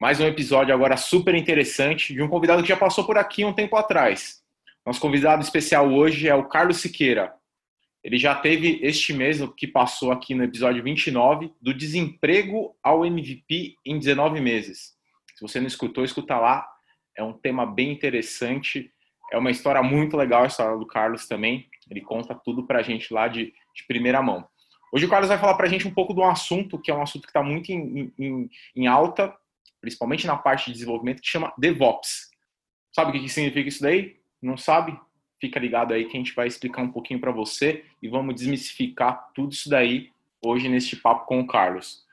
Mais um episódio agora super interessante de um convidado que já passou por aqui um tempo atrás. Nosso convidado especial hoje é o Carlos Siqueira. Ele já teve este mês, que passou aqui no episódio 29, do desemprego ao MVP em 19 meses. Se você não escutou, escuta lá. É um tema bem interessante. É uma história muito legal, a história do Carlos também. Ele conta tudo para a gente lá de, de primeira mão. Hoje o Carlos vai falar para a gente um pouco de um assunto que é um assunto que está muito em, em, em, alta principalmente na parte de desenvolvimento, que chama DevOps. Sabe o que significa isso daí? Não sabe? Fica ligado aí que a gente vai explicar um pouquinho para você e vamos desmistificar tudo isso daí hoje neste papo com o Carlos.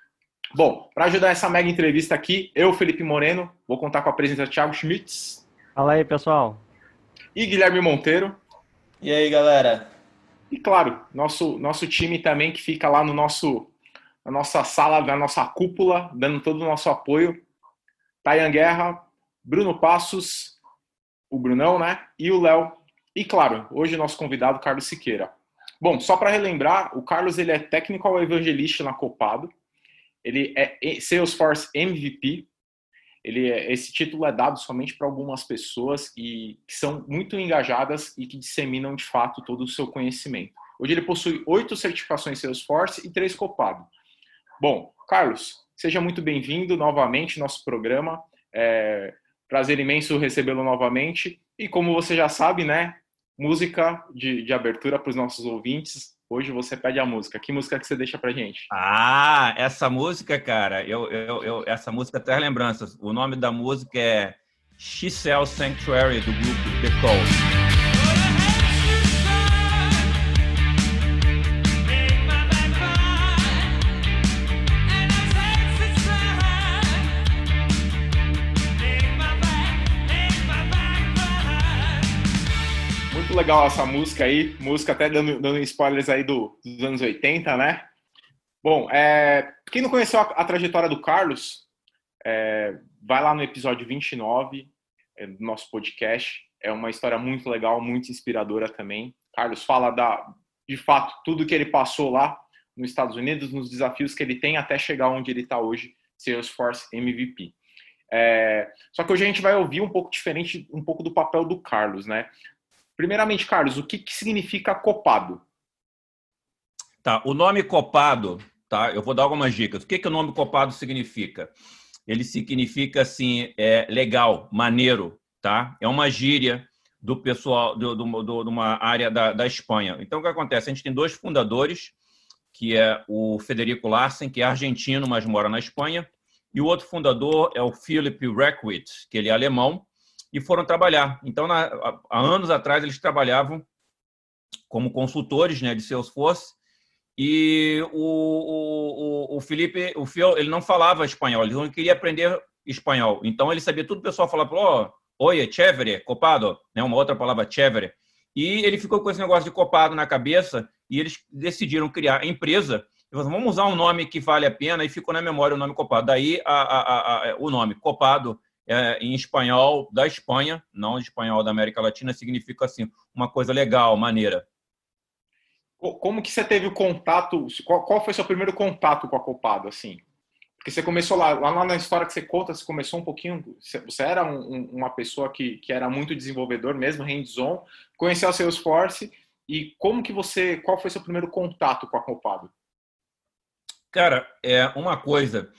Bom, para ajudar essa mega entrevista aqui, eu, Felipe Moreno, vou contar com a presença de Thiago Schmitz. Fala aí, pessoal. E Guilherme Monteiro. E aí, galera? E claro, nosso, nosso time também que fica lá no nosso, na nossa sala, na nossa cúpula, dando todo o nosso apoio Tayan Guerra, Bruno Passos, o Brunão, né? E o Léo. E claro, hoje nosso convidado, Carlos Siqueira. Bom, só para relembrar, o Carlos ele é Technical Evangelista na Copado. Ele é Salesforce MVP. Ele é, esse título é dado somente para algumas pessoas e que são muito engajadas e que disseminam de fato todo o seu conhecimento. Hoje ele possui oito certificações Salesforce e três Copado. Bom, Carlos, Seja muito bem-vindo novamente ao nosso programa. É, prazer imenso recebê-lo novamente. E como você já sabe, né? Música de, de abertura para os nossos ouvintes. Hoje você pede a música. Que música que você deixa pra gente? Ah, essa música, cara, eu, eu, eu essa música traz lembranças. O nome da música é She Sells Sanctuary, do grupo The Cold. Legal essa música aí, música até dando, dando spoilers aí do, dos anos 80, né? Bom, é, quem não conheceu a, a trajetória do Carlos, é, vai lá no episódio 29 é, do nosso podcast. É uma história muito legal, muito inspiradora também. Carlos fala da, de fato, tudo que ele passou lá nos Estados Unidos, nos desafios que ele tem até chegar onde ele está hoje, Salesforce MVP. É, só que hoje a gente vai ouvir um pouco diferente, um pouco do papel do Carlos, né? Primeiramente, Carlos, o que, que significa copado? Tá, o nome copado, tá? Eu vou dar algumas dicas. O que, que o nome copado significa? Ele significa assim, é legal, maneiro, tá? É uma gíria do pessoal do, do, do, de uma área da, da Espanha. Então, o que acontece? A gente tem dois fundadores, que é o Federico Larsen, que é argentino, mas mora na Espanha, e o outro fundador é o Philip Reckwitz, que ele é alemão, e foram trabalhar. Então, na, há anos atrás, eles trabalhavam como consultores né, de Salesforce e o, o, o Felipe, o Phil, ele não falava espanhol, ele não queria aprender espanhol. Então, ele sabia tudo, o pessoal falava, oh, oi, chévere, copado, né, uma outra palavra, chévere. E ele ficou com esse negócio de copado na cabeça e eles decidiram criar a empresa. Falaram, vamos usar um nome que vale a pena e ficou na memória o nome copado. Daí a, a, a, o nome, copado é, em espanhol da Espanha, não espanhol da América Latina, significa assim, uma coisa legal, maneira. Como que você teve o contato, qual, qual foi seu primeiro contato com a Copado, assim? Porque você começou lá, lá na história que você conta, você começou um pouquinho, você era um, uma pessoa que, que era muito desenvolvedor mesmo, hands-on, conheceu a Salesforce, e como que você, qual foi seu primeiro contato com a Copado? Cara, é uma coisa,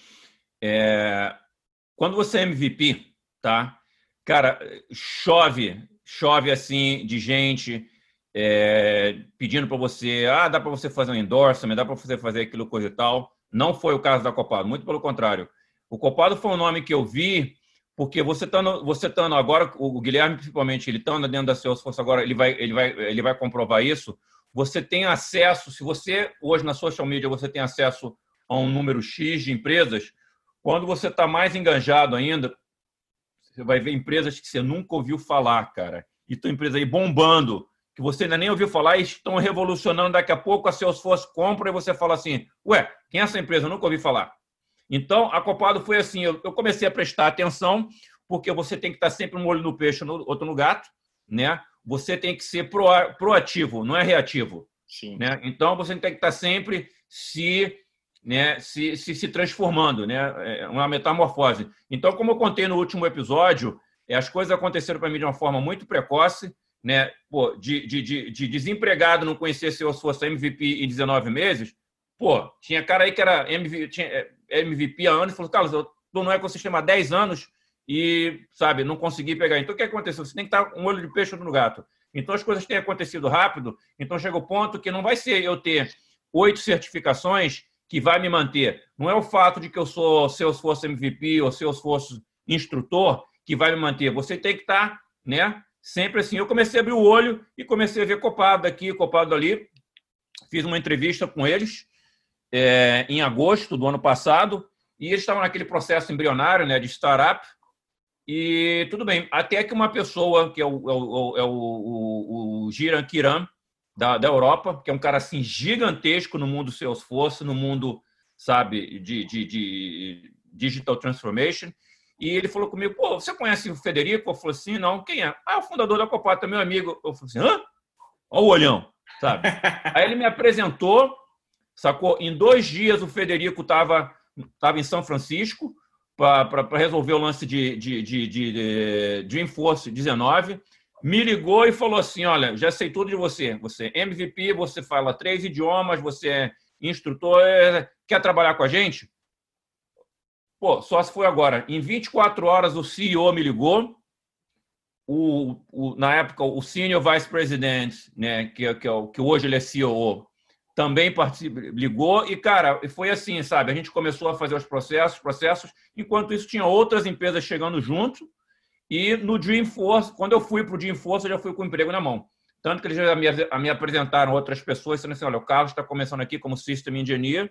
é, quando você é MVP, tá? Cara, chove, chove assim de gente é, pedindo para você, ah, dá para você fazer um endorsement, dá para você fazer aquilo, coisa e tal. Não foi o caso da Copado, muito pelo contrário. O Copado foi um nome que eu vi porque você estando você tando agora, o Guilherme principalmente, ele estando dentro da Salesforce agora, ele vai, ele vai, ele vai comprovar isso. Você tem acesso, se você hoje na social media você tem acesso a um número X de empresas, quando você está mais enganjado ainda, você vai ver empresas que você nunca ouviu falar, cara. E tua empresa aí bombando, que você ainda nem ouviu falar e estão revolucionando. Daqui a pouco a Salesforce compra e você fala assim: Ué, quem é essa empresa? Eu nunca ouvi falar. Então, a Copado foi assim: eu, comecei a prestar atenção, porque você tem que estar sempre um olho no peixe, outro no gato, né? Você tem que ser proativo, não é reativo. Sim. Né? Então, você tem que estar sempre se né, se, se, se transformando, né, é uma metamorfose. Então, como eu contei no último episódio, é, as coisas aconteceram para mim de uma forma muito precoce, né, pô, de, de, de, de desempregado não conhecer se eu fosse MVP em 19 meses, pô, tinha cara aí que era MVP, tinha, é, MVP há anos e falou, Carlos, eu estou no ecossistema há 10 anos e, sabe, não consegui pegar. Então, o que aconteceu? Você tem que estar um olho de peixe no gato. Então, as coisas têm acontecido rápido, então chega o ponto que não vai ser eu ter oito certificações que vai me manter. Não é o fato de que eu sou Salesforce MVP ou Salesforce instrutor que vai me manter. Você tem que estar, né? Sempre assim. Eu comecei a abrir o olho e comecei a ver copado aqui, copado ali. Fiz uma entrevista com eles é, em agosto do ano passado e eles estavam naquele processo embrionário, né, de startup. E tudo bem, até que uma pessoa, que é o, é o, é o, o, o Giran Kiran, da, da Europa, que é um cara assim gigantesco no mundo Salesforce, no mundo, sabe, de, de, de digital transformation. E ele falou comigo, pô, você conhece o Federico? Eu falei assim, não, quem é? Ah, o fundador da Copata, meu amigo. Eu falei assim, hã? Olha o olhão, sabe? Aí ele me apresentou, sacou? Em dois dias o Federico estava tava em São Francisco para resolver o lance de, de, de, de, de Dreamforce 19 me ligou e falou assim: Olha, já sei tudo de você. Você é MVP, você fala três idiomas, você é instrutor, é, quer trabalhar com a gente? Pô, só se foi agora. Em 24 horas, o CEO me ligou. O, o, na época, o Senior Vice President, né, que, que, é que hoje ele é CEO, também ligou. E, cara, foi assim, sabe? A gente começou a fazer os processos, processos. Enquanto isso, tinha outras empresas chegando junto e no Dreamforce, quando eu fui para o Dreamforce, eu já fui com o emprego na mão. Tanto que eles já me, me apresentaram outras pessoas, dizendo assim: olha, o Carlos está começando aqui como System Engineer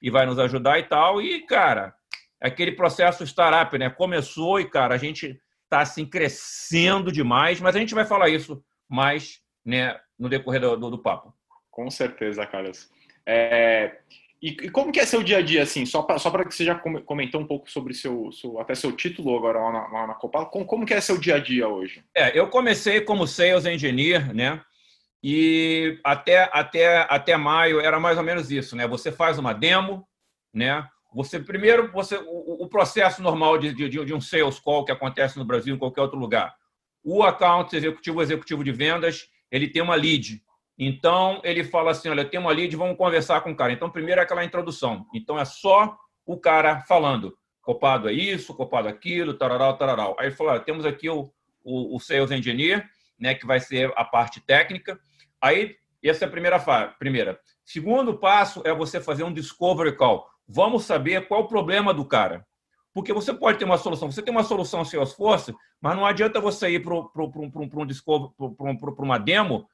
e vai nos ajudar e tal. E, cara, aquele processo startup, né? Começou e, cara, a gente está assim crescendo demais, mas a gente vai falar isso mais né, no decorrer do, do, do papo. Com certeza, Carlos. É, e, e, como que é seu dia a dia, assim, só para só que você já comentou um pouco sobre seu, seu até seu título agora lá na, lá na Copa, como, como que é seu dia a dia hoje? É, eu comecei como Sales Engineer, né? E até, até, até maio era mais ou menos isso, né? Você faz uma demo, né? Você primeiro, você o, o processo normal de, de, de um sales call que acontece no Brasil em qualquer outro lugar. O account executivo, executivo de vendas, ele tem uma lead, então, ele fala assim: olha, tem uma lead, vamos conversar com o cara. Então, primeiro é aquela introdução. Então, é só o cara falando: copado é isso, copado é aquilo, tararau, tararau. Aí ele falou: olha, temos aqui o, o, o Sales Engineer, né, que vai ser a parte técnica. Aí, essa é a primeira fase. Primeira. Segundo passo é você fazer um discovery call. Vamos saber qual o problema do cara. Porque você pode ter uma solução. Você tem uma solução Salesforce, mas não adianta você ir para um, um, uma demo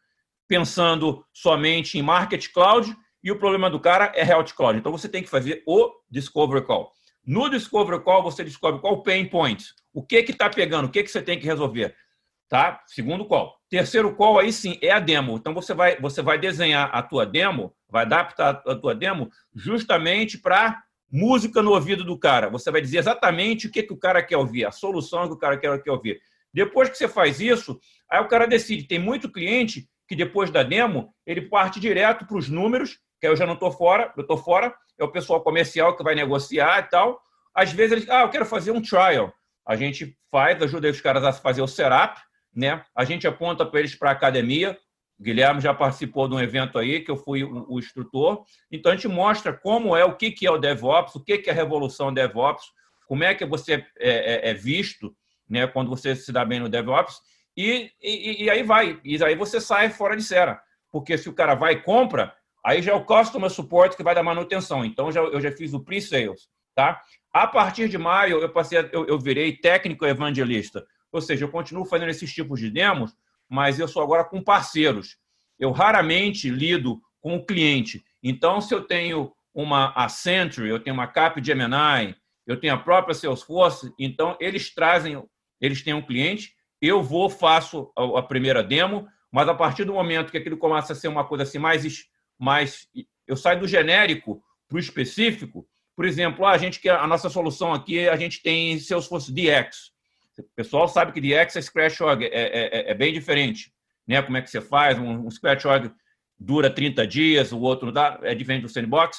pensando somente em Market Cloud e o problema do cara é Health Cloud. Então você tem que fazer o Discovery Call. No Discovery Call você descobre qual o pain point, o que que está pegando, o que que você tem que resolver, tá? Segundo call. Terceiro call aí sim é a demo. Então você vai você vai desenhar a tua demo, vai adaptar a tua demo justamente para música no ouvido do cara. Você vai dizer exatamente o que que o cara quer ouvir, a solução que o cara quer, quer ouvir. Depois que você faz isso, aí o cara decide. Tem muito cliente que depois da demo ele parte direto para os números, que eu já não estou fora, eu estou fora, é o pessoal comercial que vai negociar e tal. Às vezes eles, ah, eu quero fazer um trial. A gente faz, ajuda os caras a fazer o setup, né? A gente aponta para eles para a academia. O Guilherme já participou de um evento aí que eu fui o, o instrutor. Então a gente mostra como é, o que, que é o DevOps, o que, que é a revolução DevOps, como é que você é, é, é visto né, quando você se dá bem no DevOps e, e, e, aí vai. E aí você sai fora de cera. Porque se o cara vai e compra, aí já é o customer support que vai dar manutenção. Então já, eu já fiz o pre-sales. Tá? A partir de maio, eu passei, eu, eu virei técnico evangelista. Ou seja, eu continuo fazendo esses tipos de demos, mas eu sou agora com parceiros. Eu raramente lido com o cliente. Então, se eu tenho uma Accenture, eu tenho uma Capgemini, eu tenho a própria Salesforce, então eles trazem eles têm um cliente, eu vou, faço a primeira demo, mas a partir do momento que aquilo começa a ser uma coisa assim mais, mais eu saio do genérico para o específico, por exemplo, a gente que a nossa solução aqui, a gente tem Salesforce DX. O pessoal sabe que DX é Scratch Org, é, é, é, é bem diferente. Né? Como é que você faz? Um, um Scratch Org dura 30 dias, o outro dá, é diferente do Sandbox.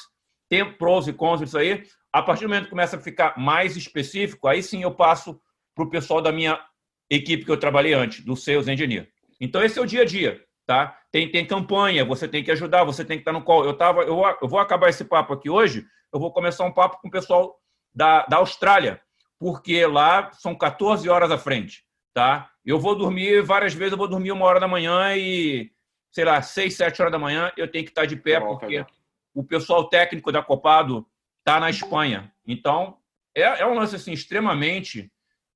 Tem pros e cons isso aí. A partir do momento que começa a ficar mais específico, aí sim eu passo para o pessoal da minha equipe que eu trabalhei antes, do Sales Engineer. Então, esse é o dia a dia. Tá? Tem, tem campanha, você tem que ajudar, você tem que estar no call. Eu, tava, eu, eu vou acabar esse papo aqui hoje, eu vou começar um papo com o pessoal da, da Austrália, porque lá são 14 horas à frente. Tá? Eu vou dormir várias vezes, eu vou dormir uma hora da manhã e, sei lá, seis, sete horas da manhã eu tenho que estar de pé, porque o pessoal técnico da Copado está na Espanha. Então, é, é um lance assim, extremamente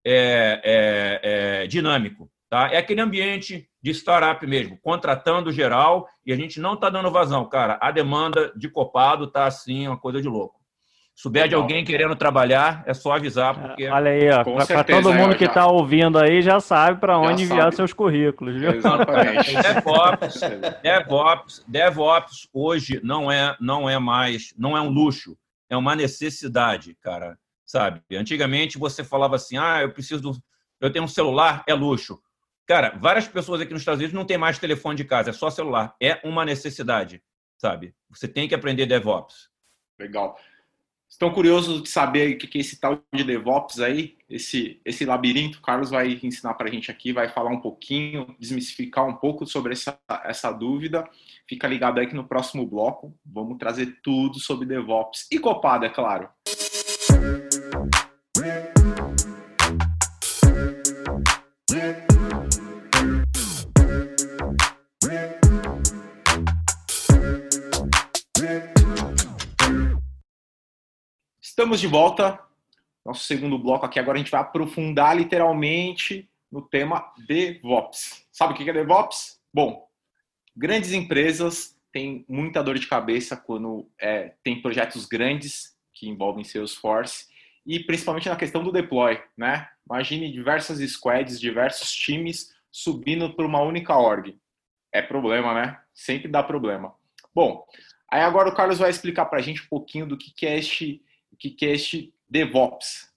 é, é, é dinâmico. Tá? É aquele ambiente de startup mesmo, contratando geral e a gente não está dando vazão, cara. A demanda de copado está assim, uma coisa de louco. Souber de alguém querendo trabalhar, é só avisar. Porque... É, olha aí, ó. Para todo mundo que está ouvindo aí já sabe para onde enviar sabe. seus currículos. Viu? Exatamente. DevOps, DevOps, DevOps hoje não é, não é mais, não é um luxo, é uma necessidade, cara. Sabe? Antigamente você falava assim, ah, eu preciso, do... eu tenho um celular, é luxo. Cara, várias pessoas aqui nos Estados Unidos não tem mais telefone de casa, é só celular. É uma necessidade, sabe? Você tem que aprender DevOps. Legal. Estão curiosos de saber o que é esse tal de DevOps aí? Esse, esse labirinto, o Carlos vai ensinar para a gente aqui, vai falar um pouquinho, desmistificar um pouco sobre essa, essa dúvida. Fica ligado aí que no próximo bloco vamos trazer tudo sobre DevOps e Copado, é claro. Estamos de volta. Nosso segundo bloco aqui. Agora a gente vai aprofundar literalmente no tema DevOps. Sabe o que é DevOps? Bom, grandes empresas têm muita dor de cabeça quando é, tem projetos grandes que envolvem Salesforce e principalmente na questão do deploy, né? Imagine diversas squads, diversos times subindo para uma única org. É problema, né? Sempre dá problema. Bom, aí agora o Carlos vai explicar para a gente um pouquinho do que é este o que, é este DevOps,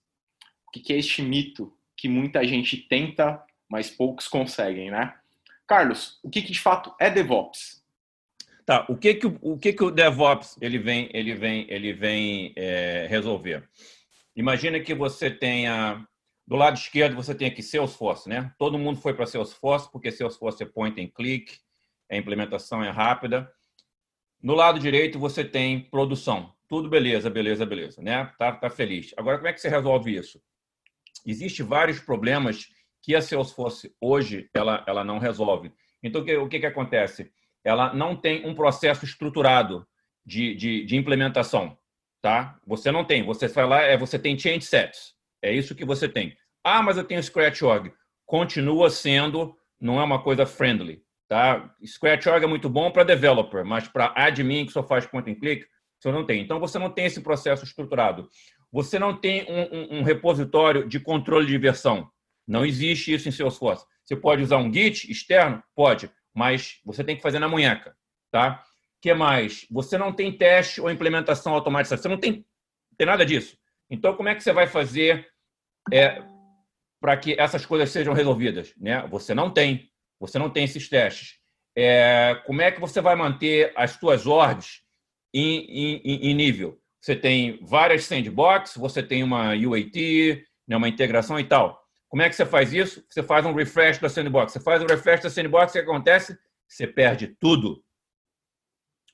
o que, é este mito que muita gente tenta, mas poucos conseguem, né? Carlos, o que, que de fato é DevOps? Tá, o que que o, que que o DevOps ele vem ele vem ele vem é, resolver? Imagina que você tenha do lado esquerdo você tem aqui Salesforce, né? Todo mundo foi para Salesforce porque Salesforce é point and click, a implementação é rápida. No lado direito você tem produção, tudo beleza, beleza, beleza, né? Tá, tá feliz. Agora, como é que você resolve isso? Existem vários problemas que a Salesforce hoje ela, ela não resolve. Então, o que, o que, que acontece? Ela não tem um processo estruturado de, de, de implementação, tá? Você não tem. Você vai lá, é, você tem change sets. É isso que você tem. Ah, mas eu tenho Scratch Org. Continua sendo, não é uma coisa friendly, tá? Scratch Org é muito bom para developer, mas para admin que só faz point and click, você não tem. Então, você não tem esse processo estruturado. Você não tem um, um, um repositório de controle de versão. Não existe isso em Salesforce. Você pode usar um Git externo? Pode, mas você tem que fazer na munheca. Tá? que mais? Você não tem teste ou implementação automática. Você não tem, tem nada disso. Então, como é que você vai fazer é, para que essas coisas sejam resolvidas? Né? Você não tem. Você não tem esses testes. É, como é que você vai manter as suas ordens em, em, em nível. Você tem várias sandbox, você tem uma UAT, né, uma integração e tal. Como é que você faz isso? Você faz um refresh da sandbox. Você faz um refresh da sandbox, o que acontece? Você perde tudo.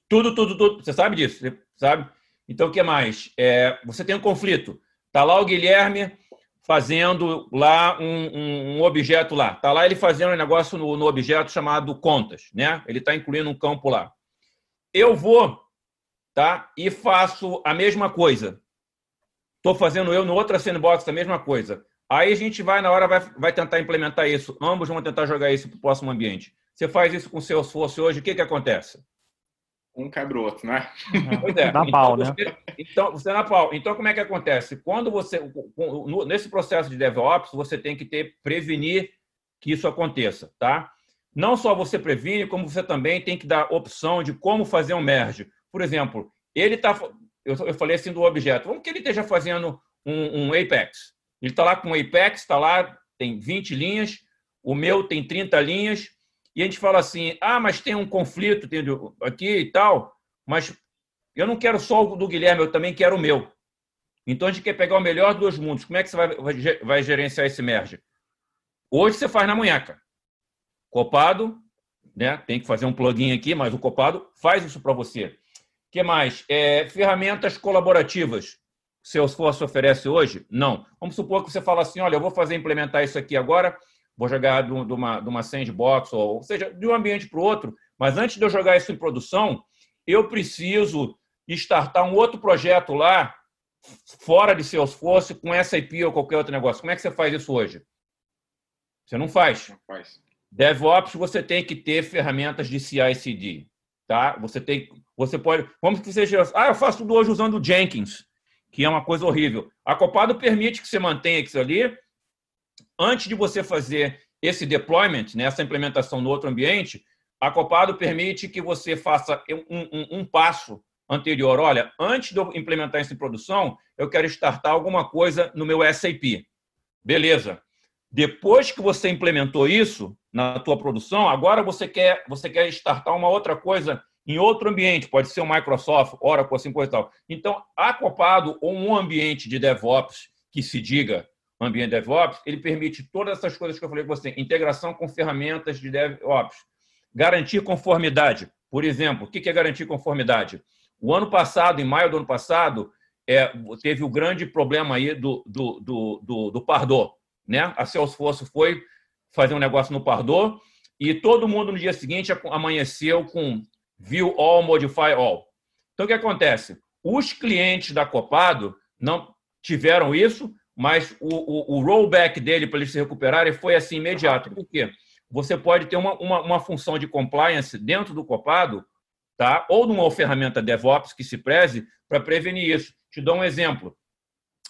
Tudo, tudo, tudo. Você sabe disso, você sabe? Então, o que mais? É, você tem um conflito. Está lá o Guilherme fazendo lá um, um, um objeto lá. Está lá ele fazendo um negócio no, no objeto chamado contas. Né? Ele está incluindo um campo lá. Eu vou tá? E faço a mesma coisa. Estou fazendo eu no outra sandbox a mesma coisa. Aí a gente vai, na hora, vai, vai tentar implementar isso. Ambos vão tentar jogar isso para o próximo ambiente. Você faz isso com o Salesforce hoje, o que, que acontece? um quebra o outro, né? Pois é. Na então, pau, né? Então, você na pau. Então, como é que acontece? Quando você, nesse processo de DevOps, você tem que ter, prevenir que isso aconteça, tá? Não só você previne, como você também tem que dar opção de como fazer um merge. Por exemplo, ele está, eu, eu falei assim do objeto, vamos que ele esteja fazendo um, um Apex. Ele está lá com o Apex, está lá, tem 20 linhas, o meu tem 30 linhas, e a gente fala assim: ah, mas tem um conflito aqui e tal, mas eu não quero só o do Guilherme, eu também quero o meu. Então a gente quer pegar o melhor dos mundos. Como é que você vai, vai gerenciar esse merge? Hoje você faz na munheca. Copado, né? tem que fazer um plugin aqui, mas o Copado faz isso para você. O que mais? É, ferramentas colaborativas. Salesforce oferece hoje? Não. Vamos supor que você fala assim: olha, eu vou fazer implementar isso aqui agora vou jogar de uma, de uma sandbox, ou, ou seja, de um ambiente para o outro, mas antes de eu jogar isso em produção, eu preciso startar um outro projeto lá, fora de Salesforce, com SAP ou qualquer outro negócio. Como é que você faz isso hoje? Você não faz. Não faz. DevOps, você tem que ter ferramentas de CI/CD, tá? Você tem, você pode, vamos que seja, ah, eu faço tudo hoje usando Jenkins, que é uma coisa horrível. A Copado permite que você mantenha isso ali antes de você fazer esse deployment, né, essa implementação no outro ambiente, a Copado permite que você faça um, um, um, passo anterior. Olha, antes de eu implementar isso em produção, eu quero startar alguma coisa no meu SAP. Beleza. Depois que você implementou isso na tua produção, agora você quer, você quer startar uma outra coisa em outro ambiente, pode ser o Microsoft, Oracle, assim coisa e tal. Então, a Copado ou um ambiente de DevOps que se diga ambiente DevOps, ele permite todas essas coisas que eu falei com você, integração com ferramentas de DevOps, garantir conformidade. Por exemplo, o que é garantir conformidade? O ano passado, em maio do ano passado, é, teve o grande problema aí do, do, do, do, do Pardot. Né? A Salesforce foi fazer um negócio no Pardot e todo mundo no dia seguinte amanheceu com View All, Modify All. Então, o que acontece? Os clientes da Copado não tiveram isso, mas o, o, o rollback dele para eles se recuperarem foi assim imediato. Por quê? Você pode ter uma, uma, uma, função de compliance dentro do copado, tá? ou numa ferramenta DevOps que se preze para prevenir isso. Te dou um exemplo.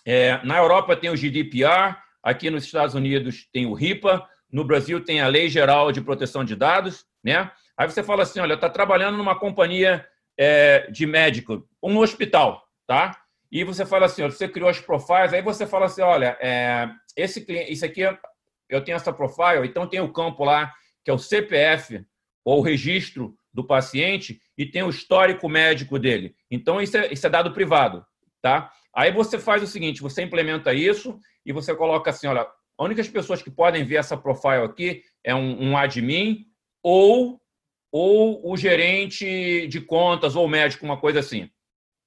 É, na Europa tem o GDPR, aqui nos Estados Unidos tem o RIPA, no Brasil tem a Lei Geral de Proteção de Dados, né? Aí você fala assim, olha, está trabalhando numa companhia é, de médico, um hospital, tá? e você fala assim, você criou as profiles, aí você fala assim, olha, é, esse cliente, isso aqui eu tenho essa profile, então tem o campo lá que é o CPF ou o registro do paciente e tem o histórico médico dele. Então isso é, isso é dado privado, tá? Aí você faz o seguinte, você implementa isso e você coloca assim, olha, as únicas pessoas que podem ver essa profile aqui é um, um admin ou ou o gerente de contas ou médico, uma coisa assim.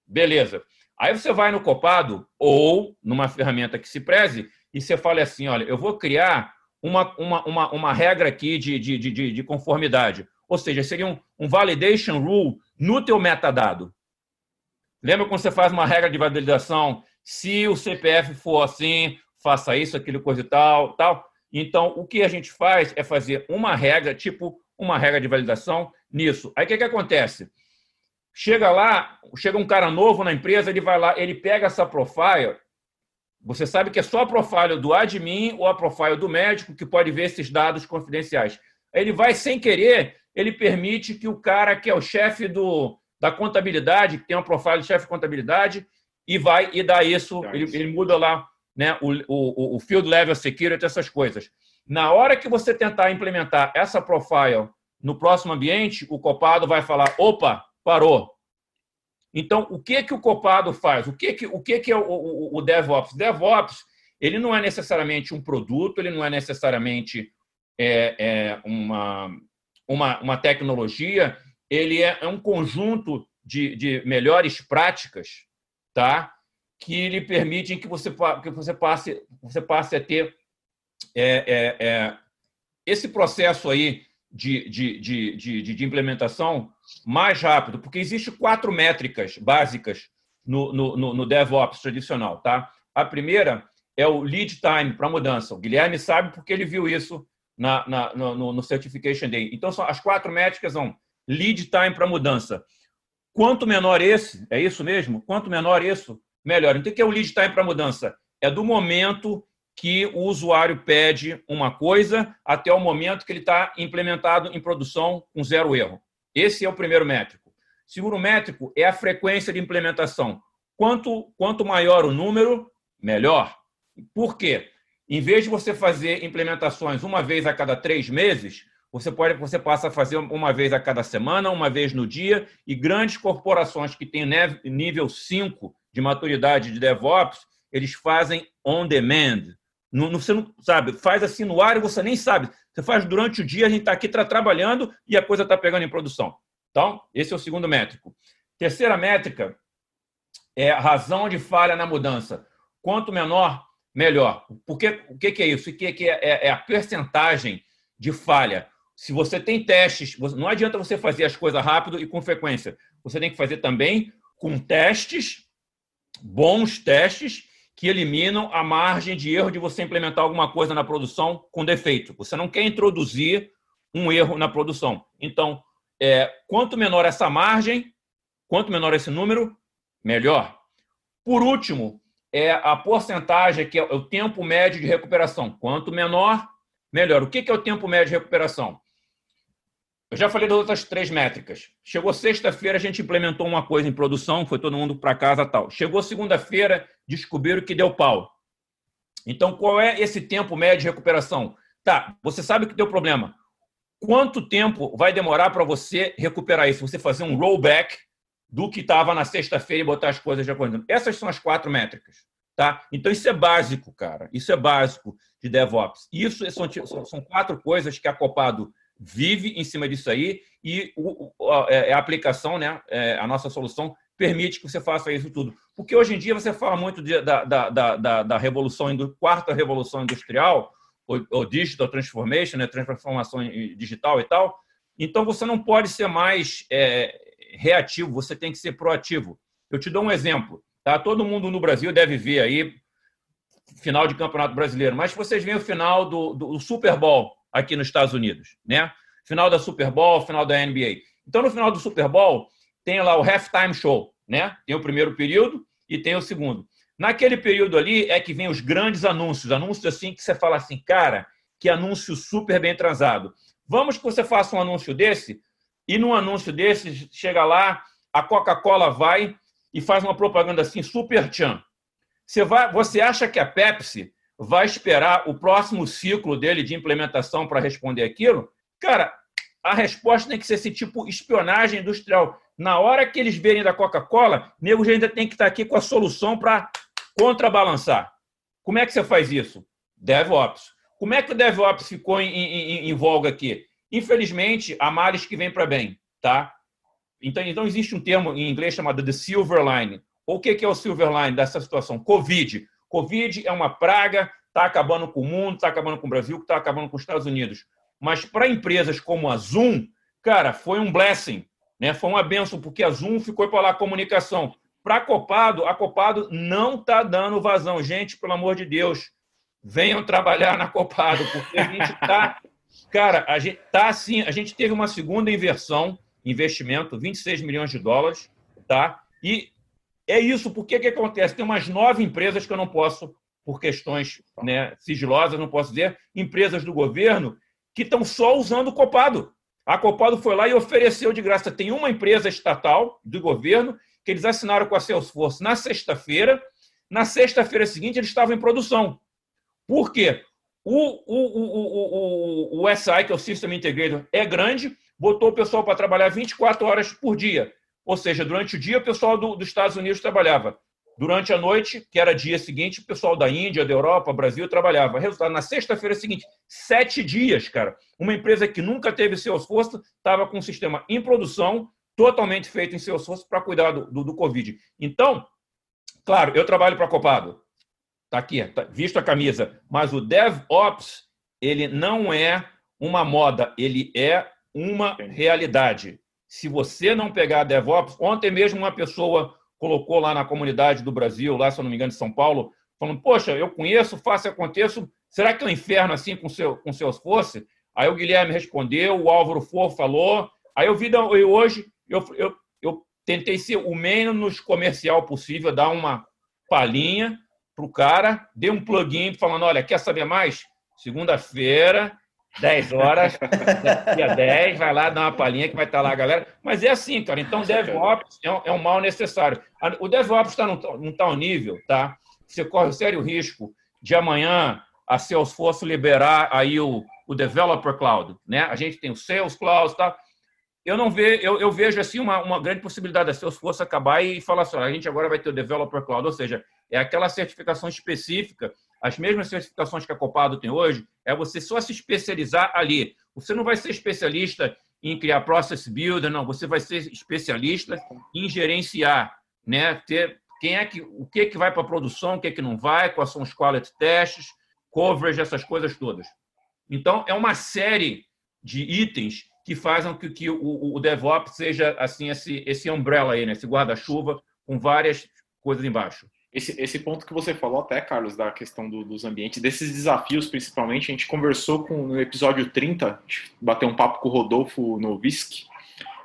Beleza. Aí você vai no Copado ou numa ferramenta que se preze e você fala assim: olha, eu vou criar uma, uma, uma, uma regra aqui de, de, de, de conformidade. Ou seja, seria um, um validation rule no teu metadado. Lembra quando você faz uma regra de validação? Se o CPF for assim, faça isso, aquilo, coisa e tal, tal. Então, o que a gente faz é fazer uma regra, tipo uma regra de validação nisso. Aí o que, que acontece? Chega lá, chega um cara novo na empresa, ele vai lá, ele pega essa profile. Você sabe que é só a profile do admin ou a profile do médico que pode ver esses dados confidenciais. Ele vai sem querer, ele permite que o cara que é o chefe do, da contabilidade, que tem uma profile de chefe de contabilidade, e vai e dá isso, ele, ele muda lá né, o, o, o field level security, essas coisas. Na hora que você tentar implementar essa profile no próximo ambiente, o copado vai falar: opa, parou. Então, o que que o Copado faz? O que que, o que, que é o, o, o DevOps? DevOps, ele não é necessariamente um produto, ele não é necessariamente é, é uma, uma, uma tecnologia, ele é, é um conjunto de, de melhores práticas, tá? que lhe permitem que você, que você, passe, você passe a ter é, é, é, esse processo aí de, de, de, de, de implementação mais rápido, porque existe quatro métricas básicas no, no, no DevOps tradicional, tá? A primeira é o lead time para mudança. O Guilherme sabe porque ele viu isso na, na no, no, Certification Day. Então, as quatro métricas são lead time para mudança. Quanto menor esse, é isso mesmo? Quanto menor isso, melhor. Então, o que é o lead time para mudança? É do momento que o usuário pede uma coisa até o momento que ele está implementado em produção com zero erro. Esse é o primeiro métrico. Segundo métrico é a frequência de implementação. Quanto, quanto maior o número, melhor. Por quê? Em vez de você fazer implementações uma vez a cada três meses, você pode você passa a fazer uma vez a cada semana, uma vez no dia, e grandes corporações que têm nível 5 de maturidade de DevOps, eles fazem on demand. Não, você não sabe, faz assim no ar e você nem sabe. Você faz durante o dia, a gente está aqui trabalhando e a coisa está pegando em produção. Então, esse é o segundo métrico. Terceira métrica é a razão de falha na mudança. Quanto menor, melhor. Porque, o que, que é isso? O que, que é, é, é a percentagem de falha? Se você tem testes, não adianta você fazer as coisas rápido e com frequência. Você tem que fazer também com testes, bons testes, que eliminam a margem de erro de você implementar alguma coisa na produção com defeito. Você não quer introduzir um erro na produção. Então, é, quanto menor essa margem, quanto menor esse número, melhor. Por último, é a porcentagem, que é o tempo médio de recuperação. Quanto menor, melhor. O que é o tempo médio de recuperação? Eu já falei das outras três métricas. Chegou sexta-feira, a gente implementou uma coisa em produção, foi todo mundo para casa tal. Chegou segunda-feira, descobriram que deu pau. Então, qual é esse tempo médio de recuperação? Tá, você sabe que deu problema. Quanto tempo vai demorar para você recuperar isso? Você fazer um rollback do que estava na sexta-feira e botar as coisas de acordo. Essas são as quatro métricas. Tá? Então, isso é básico, cara. Isso é básico de DevOps. Isso são, são quatro coisas que a Copado vive em cima disso aí e o, é, é a aplicação, né, é, a nossa solução permite que você faça isso tudo. Porque hoje em dia você fala muito de, da, da, da, da, revolução, quarta revolução industrial, ou, ou digital transformation, né, transformação digital e tal. Então você não pode ser mais é, reativo, você tem que ser proativo. Eu te dou um exemplo. Tá? Todo mundo no Brasil deve ver aí final de campeonato brasileiro, mas vocês veem o final do, do Super Bowl aqui nos Estados Unidos, né? Final da Super Bowl, final da NBA. Então, no final do Super Bowl, tem lá o halftime show, né? Tem o primeiro período e tem o segundo. Naquele período ali é que vem os grandes anúncios, anúncios assim que você fala assim, cara, que anúncio super bem transado. Vamos que você faça um anúncio desse e num anúncio desse chega lá, a Coca-Cola vai e faz uma propaganda assim, super chan. Você, vai, você acha que a Pepsi vai esperar o próximo ciclo dele de implementação para responder aquilo? Cara, a resposta tem que ser esse tipo espionagem industrial. Na hora que eles verem da Coca-Cola, nego já ainda tem que estar aqui com a solução para contrabalançar. Como é que você faz isso? DevOps. Como é que o DevOps ficou em, em, em voga aqui? Infelizmente, há males que vêm para bem, tá? Então, então, existe um termo em inglês chamado the silver line. O que é o silver line dessa situação? Covid. Covid é uma praga, está acabando com o mundo, está acabando com o Brasil, está acabando com os Estados Unidos. Mas para empresas como a Zoom, cara, foi um blessing, né? Foi uma benção, porque a Zoom ficou para lá a comunicação. Para a Copado, a Copado não está dando vazão. Gente, pelo amor de Deus, venham trabalhar na Copado, porque a gente está. Cara, a gente tá assim, a gente teve uma segunda inversão, investimento, 26 milhões de dólares, tá? E é isso, porque que acontece? Tem umas nove empresas que eu não posso, por questões né, sigilosas, não posso dizer, empresas do governo que estão só usando o Copado. A Copado foi lá e ofereceu de graça. Tem uma empresa estatal do governo que eles assinaram com a Salesforce na sexta-feira. Na sexta-feira seguinte, eles estavam em produção. Por quê? O, o, o, o, o, SI, que é o System Integrator, é grande, botou o pessoal para trabalhar 24 horas por dia. Ou seja, durante o dia o pessoal do, dos Estados Unidos trabalhava. Durante a noite, que era dia seguinte, o pessoal da Índia, da Europa, Brasil trabalhava. Resultado, na sexta-feira seguinte, sete dias, cara. Uma empresa que nunca teve Salesforce estava com um sistema em produção, totalmente feito em Salesforce para cuidar do, do, do, Covid. Então, claro, eu trabalho para a Copado. Está aqui, tá, visto a camisa. Mas o DevOps, ele não é uma moda, ele é uma realidade. Se você não pegar DevOps, ontem mesmo uma pessoa colocou lá na comunidade do Brasil, lá, se eu não me engano, de São Paulo, falando, poxa, eu conheço, faço e aconteço, será que é um inferno assim com seu, com seus fosse? Aí o Guilherme respondeu, o Álvaro For falou, aí eu vi eu, hoje, eu, eu, eu tentei ser o menos comercial possível, dar uma palhinha para o cara, dei um plugin falando: olha, quer saber mais? Segunda-feira, 10 horas, dia 10, vai lá dar uma palhinha que vai estar lá a galera. Mas é assim, cara. Então, DevOps é um, é um mal necessário. O DevOps tá, não está ao nível, tá? Você corre o sério risco de amanhã a Salesforce liberar aí o, o Developer Cloud, né? A gente tem o Sales Cloud, tá? Eu não vejo, eu, eu, vejo assim uma, uma grande possibilidade da Salesforce acabar e falar assim, a gente agora vai ter o Developer Cloud, ou seja, é aquela certificação específica, as mesmas certificações que a Copado tem hoje, é você só se especializar ali. Você não vai ser especialista em criar process builder, não, você vai ser especialista em gerenciar, né? Ter quem é que o que é que vai para a produção, o que é que não vai, quais são os quality tests, coverage, essas coisas todas. Então, é uma série de itens que fazem com que o, o DevOps seja assim esse, esse umbrella aí, né? esse guarda-chuva com várias coisas embaixo. Esse, esse ponto que você falou até, Carlos, da questão do, dos ambientes, desses desafios principalmente, a gente conversou com, no episódio 30, bateu um papo com o Rodolfo Novisk,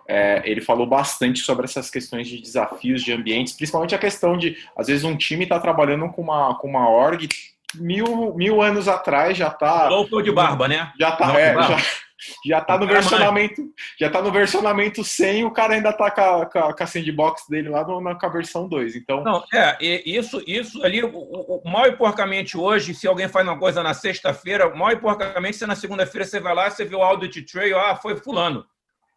é, ele falou bastante sobre essas questões de desafios de ambientes, principalmente a questão de, às vezes, um time está trabalhando com uma, com uma org mil, mil anos atrás já está. Louco de barba, né? Já está. É, já, já tá no versionamento, já tá no versionamento 100 o cara ainda tá com a, com a, sandbox dele lá no, na, com a versão 2. Então... Não, é, isso, isso ali, o, o, mal e porcamente hoje, se alguém faz uma coisa na sexta-feira, mal e porcamente, você na segunda-feira você vai lá, você vê o audit trail, ah, foi fulano.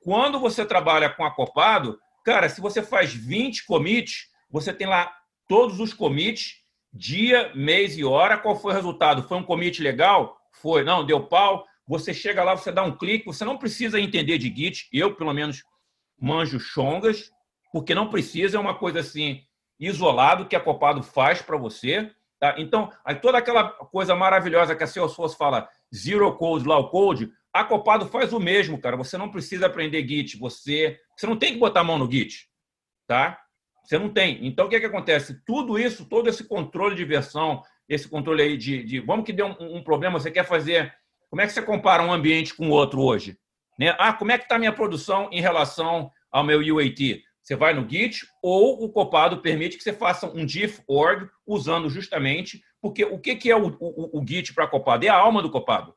Quando você trabalha com acopado, cara, se você faz 20 commits, você tem lá todos os commits, dia, mês e hora, qual foi o resultado? Foi um commit legal? Foi, não, deu pau você chega lá, você dá um clique, você não precisa entender de Git. Eu, pelo menos, manjo chongas, porque não precisa, é uma coisa assim, isolado que a Copado faz para você. Tá? Então, aí toda aquela coisa maravilhosa que a Salesforce fala, zero code, low code, a Copado faz o mesmo, cara. Você não precisa aprender Git, você, você não tem que botar a mão no Git, tá? Você não tem. Então, o que, é que acontece? Tudo isso, todo esse controle de versão, esse controle aí de, de vamos que dê um, um problema, você quer fazer como é que você compara um ambiente com o outro hoje? Né? Ah, como é que está a minha produção em relação ao meu UAT? Você vai no Git ou o Copado permite que você faça um diff org usando justamente porque o que, é o, o, o Git para Copado? É a alma do Copado.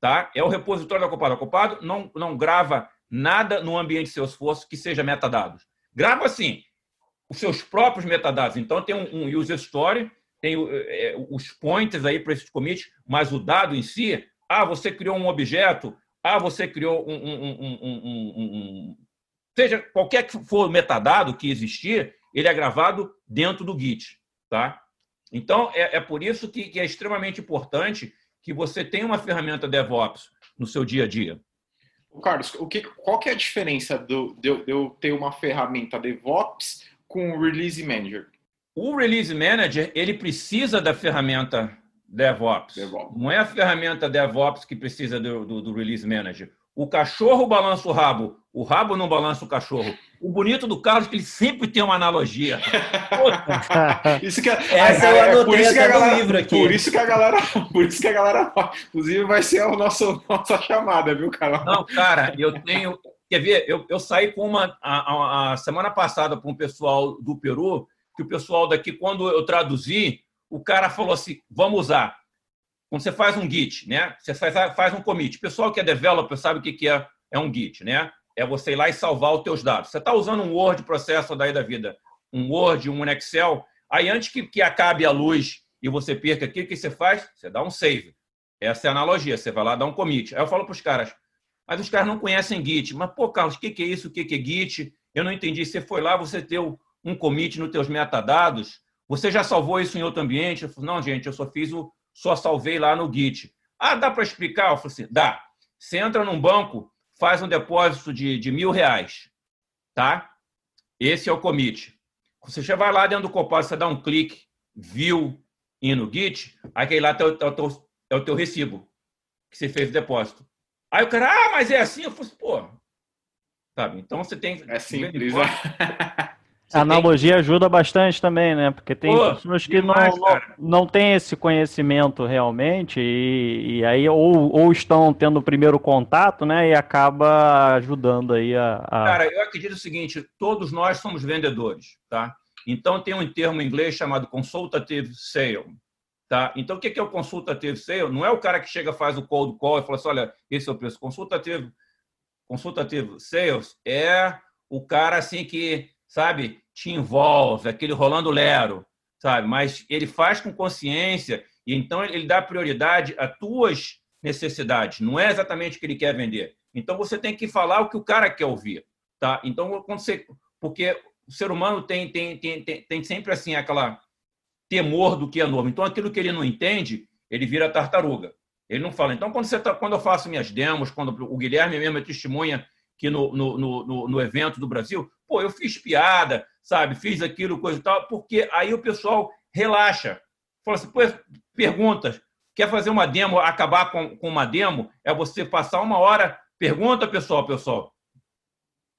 Tá? É o repositório da Copado. A Copado não, não grava nada no ambiente Salesforce que seja metadados. Grava, sim, os seus próprios metadados. Então, tem um, um user story, tem é, os pointers aí para esses commits, mas o dado em si ah, você criou um objeto. Ah, você criou um, um, um, seja qualquer que for o metadado que existir, ele é gravado dentro do Git, tá? Então é, é por isso que, que, é extremamente importante que você tenha uma ferramenta DevOps no seu dia a dia. Carlos, o que, qual que é a diferença do, de, eu, de eu ter uma ferramenta DevOps com o Release Manager? O Release Manager ele precisa da ferramenta DevOps. DevOps. Não é a ferramenta DevOps que precisa do, do, do, Release Manager. O cachorro balança o rabo, o rabo não balança o cachorro. O bonito do Carlos é que ele sempre tem uma analogia. isso que é, Essa é, é, por isso que a galera, livro aqui. Por isso que a galera, por isso que a galera, inclusive vai ser a nossa, nossa chamada, viu, cara? Não, cara, eu tenho, quer ver? Eu, eu saí com uma a, a, a semana passada com o pessoal do Peru, que o pessoal daqui quando eu traduzi, o cara falou assim: vamos usar. Quando você faz um Git, né? Você faz, um commit. O pessoal que é developer sabe o que é, é um Git, né? É você ir lá e salvar os teus dados. Você está usando um Word processor daí da vida, um Word, um Excel. Aí, antes que, que acabe a luz e você perca aquilo, o que você faz? Você dá um save. Essa é a analogia. Você vai lá dar um commit. Aí eu falo para os caras, mas os caras não conhecem Git. Mas, pô, Carlos, o que, que é isso? O que, que é Git? Eu não entendi. Você foi lá, você deu um commit nos teus metadados, você já salvou isso em outro ambiente? Eu falei, não, gente, eu só fiz o. só salvei lá no Git. Ah, dá para explicar? Eu falei assim, dá. Você entra num banco, faz um depósito de, de mil reais. Tá? Esse é o commit. Você já vai lá dentro do Copilot, você dá um clique, view e no Git, aí lá é o, teu, é o teu recibo que você fez o depósito. Aí o cara, ah, mas é assim? Eu falei, pô. Sabe? Então você tem. É simples. a analogia tem... ajuda bastante também, né? Porque tem Pô, pessoas que demais, não, não, não têm esse conhecimento realmente e, e, aí ou, ou estão tendo o primeiro contato, né? E acaba ajudando aí a, a... Cara, eu acredito o seguinte, todos nós somos vendedores, tá? Então tem um termo em inglês chamado consultative sale, tá? Então o que é o consultative sale? Não é o cara que chega faz o cold call e fala assim, olha, esse é o preço. Consultative, consultative sales é o cara assim que sabe, te envolve, aquele rolando lero, sabe? Mas ele faz com consciência e então ele dá prioridade a tuas necessidades. Não é exatamente o que ele quer vender. Então você tem que falar o que o cara quer ouvir, tá? Então quando você, porque o ser humano tem tem, tem, tem, tem sempre assim aquela temor do que é novo. Então aquilo que ele não entende, ele vira tartaruga. Ele não fala. Então quando você tá, quando eu faço minhas demos, quando o Guilherme mesmo é testemunha que no, no, no, no evento do Brasil, pô, eu fiz piada, sabe? Fiz aquilo, coisa e tal, porque aí o pessoal relaxa. Fala assim, pô, perguntas. Quer fazer uma demo, acabar com, com uma demo? É você passar uma hora. Pergunta, pessoal, pessoal.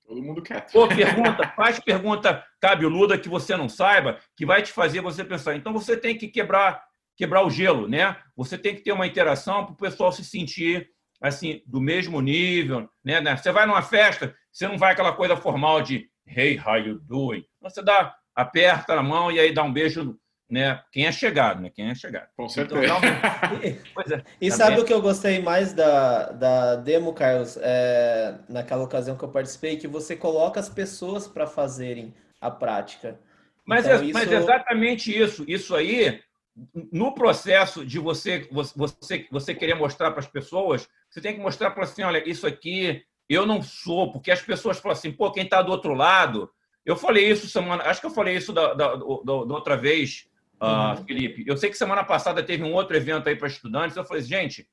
Todo mundo quer. Pô, pergunta, faz pergunta cabeluda que você não saiba, que vai te fazer você pensar. Então você tem que quebrar, quebrar o gelo, né? Você tem que ter uma interação para o pessoal se sentir assim do mesmo nível, né? Você vai numa festa, você não vai aquela coisa formal de Hey, how you doing? Você dá, aperta a mão e aí dá um beijo, né? Quem é chegado, né? Quem é chegado. Com então, certeza. Então, é, e tá sabe bem? o que eu gostei mais da, da demo, Carlos? É, naquela ocasião que eu participei, que você coloca as pessoas para fazerem a prática. Mas, então, é, isso... mas exatamente isso. Isso aí, no processo de você, você, você querer mostrar para as pessoas, você tem que mostrar para assim, olha, isso aqui eu não sou, porque as pessoas falam assim, pô, quem está do outro lado. Eu falei isso semana, acho que eu falei isso da, da, da, da outra vez, uh, Felipe. Eu sei que semana passada teve um outro evento aí para estudantes. Eu falei, gente,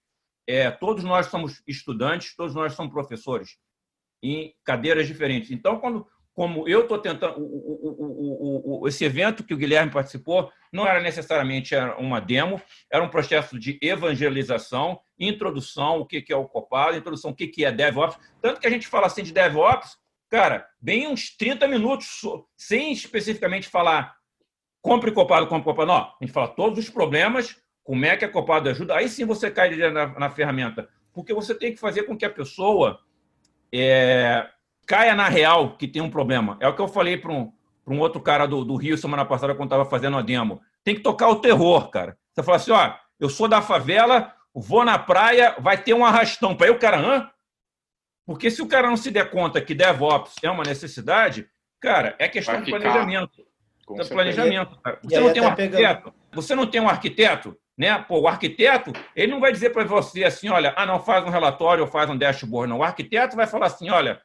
é, todos nós somos estudantes, todos nós somos professores em cadeiras diferentes. Então, quando como eu estou tentando. O, o, o, esse evento que o Guilherme participou não era necessariamente uma demo, era um processo de evangelização, introdução, o que é o Copado, introdução, o que é DevOps. Tanto que a gente fala assim de DevOps, cara, bem uns 30 minutos, sem especificamente falar compre Copado, compre Copado. Não, a gente fala todos os problemas, como é que a Copado ajuda. Aí sim você cai na, na ferramenta. Porque você tem que fazer com que a pessoa. É, caia na real que tem um problema. É o que eu falei para um, um outro cara do, do Rio semana passada quando estava fazendo a demo. Tem que tocar o terror, cara. Você fala assim, ó, eu sou da favela, vou na praia, vai ter um arrastão. Para aí o cara, hã? Porque se o cara não se der conta que DevOps é uma necessidade, cara, é questão de planejamento. De planejamento. Cara. Você não tem um arquiteto, pegando... você não tem um arquiteto, né? Pô, o arquiteto, ele não vai dizer para você assim, olha, ah, não, faz um relatório ou faz um dashboard, não. O arquiteto vai falar assim, olha,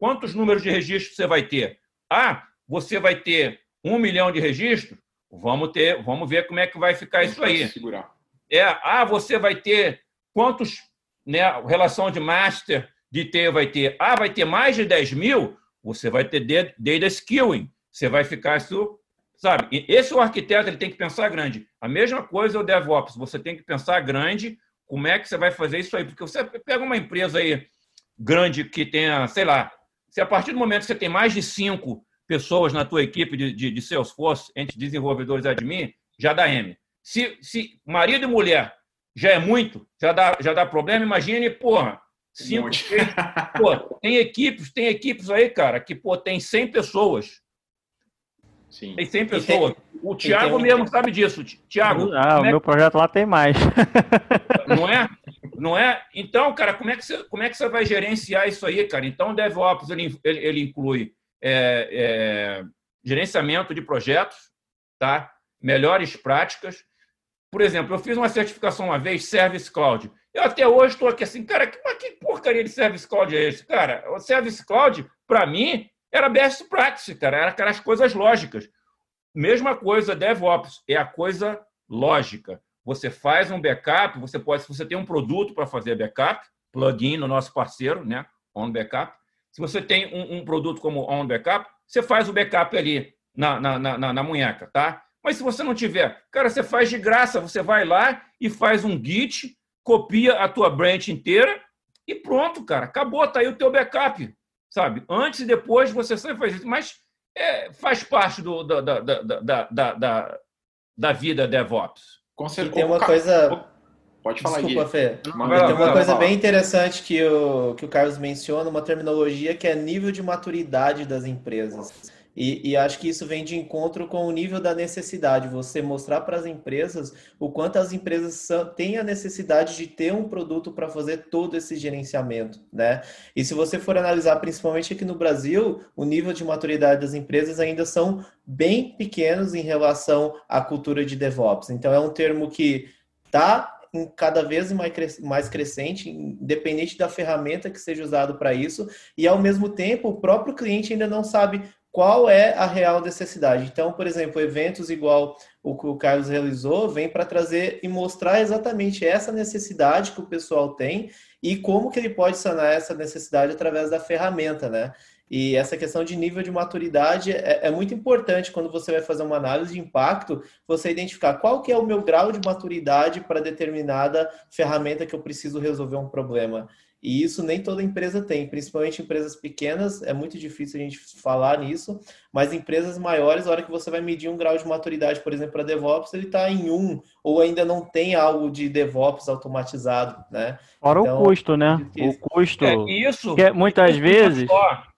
Quantos números de registros você vai ter? Ah, você vai ter um milhão de registros? Vamos ter, vamos ver como é que vai ficar isso aí. Segurar. É, ah, você vai ter quantos, né? Relação de master de T vai ter. Ah, vai ter mais de 10 mil? Você vai ter data skilling. Você vai ficar isso, sabe? Esse é o arquiteto ele tem que pensar grande. A mesma coisa é o DevOps. Você tem que pensar grande. Como é que você vai fazer isso aí? Porque você pega uma empresa aí grande que tenha, sei lá, se a partir do momento que você tem mais de cinco pessoas na tua equipe de, de, de Salesforce, entre desenvolvedores e admin, já dá M. Se, se marido e mulher já é muito, já dá, já dá problema, imagine, porra, cinco, um seis, pô, tem equipes, tem equipes aí, cara, que pô, tem 100 pessoas. Sim. Tem 100 pessoas. Tem, o Thiago mesmo sabe disso. Tiago. Ah, o é... meu projeto lá tem mais. Não é? Não é? Então, cara, como é que você, como é que você vai gerenciar isso aí, cara? Então, o DevOps ele, ele, ele inclui é, é, gerenciamento de projetos, tá? melhores práticas. Por exemplo, eu fiz uma certificação uma vez, Service Cloud. Eu até hoje estou aqui assim, cara, que, que porcaria de Service Cloud é esse? Cara, o Service Cloud, para mim, era best practice, cara, era aquelas coisas lógicas. Mesma coisa, DevOps, é a coisa lógica. Você faz um backup, você pode, se você tem um produto para fazer backup, plugin no nosso parceiro, né? On Backup. Se você tem um, um produto como On Backup, você faz o backup ali na, na, na, na munheca, tá? Mas se você não tiver, cara, você faz de graça, você vai lá e faz um Git, copia a tua branch inteira e pronto, cara, acabou, tá aí o teu backup, sabe? Antes e depois você sempre faz isso, mas é, faz parte do, da, da, da, da, da, da vida DevOps. E tem uma coisa. Pode falar Desculpa, Fê. Tem uma coisa bem interessante que o, que o Carlos menciona, uma terminologia que é nível de maturidade das empresas. E, e, acho que isso vem de encontro com o nível da necessidade, você mostrar para as empresas o quanto as empresas são, têm a necessidade de ter um produto para fazer todo esse gerenciamento, né? E se você for analisar, principalmente aqui no Brasil, o nível de maturidade das empresas ainda são bem pequenos em relação à cultura de DevOps. Então, é um termo que está cada vez mais crescente, independente da ferramenta que seja usado para isso, e ao mesmo tempo o próprio cliente ainda não sabe qual é a real necessidade. Então, por exemplo, eventos igual o que o Carlos realizou vem para trazer e mostrar exatamente essa necessidade que o pessoal tem e como que ele pode sanar essa necessidade através da ferramenta, né? E essa questão de nível de maturidade é, é, muito importante quando você vai fazer uma análise de impacto, você identificar qual que é o meu grau de maturidade para determinada ferramenta que eu preciso resolver um problema. E isso nem toda empresa tem, principalmente empresas pequenas, é muito difícil a gente falar nisso, mas empresas maiores, a hora que você vai medir um grau de maturidade, por exemplo, para DevOps, ele está em um, ou ainda não tem algo de DevOps automatizado, né? Fora então, o custo, né? O custo. É, isso. Que muitas isso vezes. Não é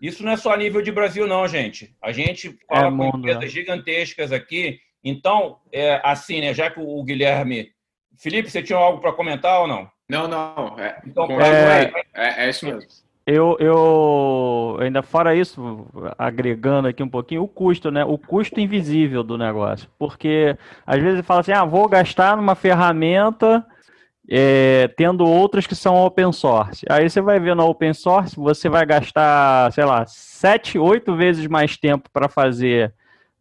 isso não é só a nível de Brasil, não, gente. A gente fala é com mundo, empresas né? gigantescas aqui. Então, é, assim, né? Já que o Guilherme. Felipe, você tinha algo para comentar ou não? Não, não. É, então, é, é, é isso mesmo. Eu, eu, ainda fora isso, agregando aqui um pouquinho, o custo, né? O custo invisível do negócio. Porque às vezes fala assim, ah, vou gastar numa ferramenta é, tendo outras que são open source. Aí você vai ver no open source, você vai gastar, sei lá, sete, oito vezes mais tempo para fazer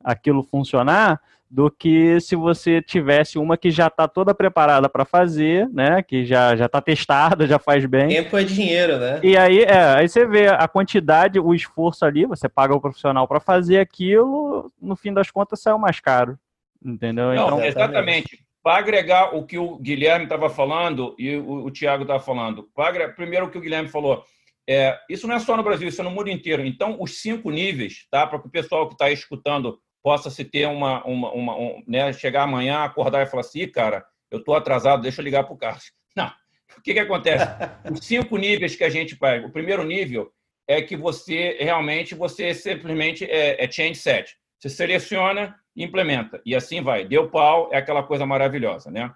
aquilo funcionar do que se você tivesse uma que já está toda preparada para fazer, né? Que já já está testada, já faz bem. Tempo é dinheiro, né? E aí, é, aí você vê a quantidade, o esforço ali, você paga o profissional para fazer aquilo, no fim das contas saiu mais caro, entendeu? Não, então, exatamente. Para agregar o que o Guilherme estava falando e o, o Tiago estava falando, pra, primeiro o que o Guilherme falou, é, isso não é só no Brasil, isso é no mundo inteiro. Então, os cinco níveis, tá? Para o pessoal que está escutando possa se ter uma, uma, uma um, né, chegar amanhã, acordar e falar assim, cara, eu estou atrasado, deixa eu ligar para o Carlos. Não. O que, que acontece? Os cinco níveis que a gente pega. O primeiro nível é que você realmente, você simplesmente é, é change set. Você seleciona e implementa. E assim vai. Deu pau, é aquela coisa maravilhosa, né?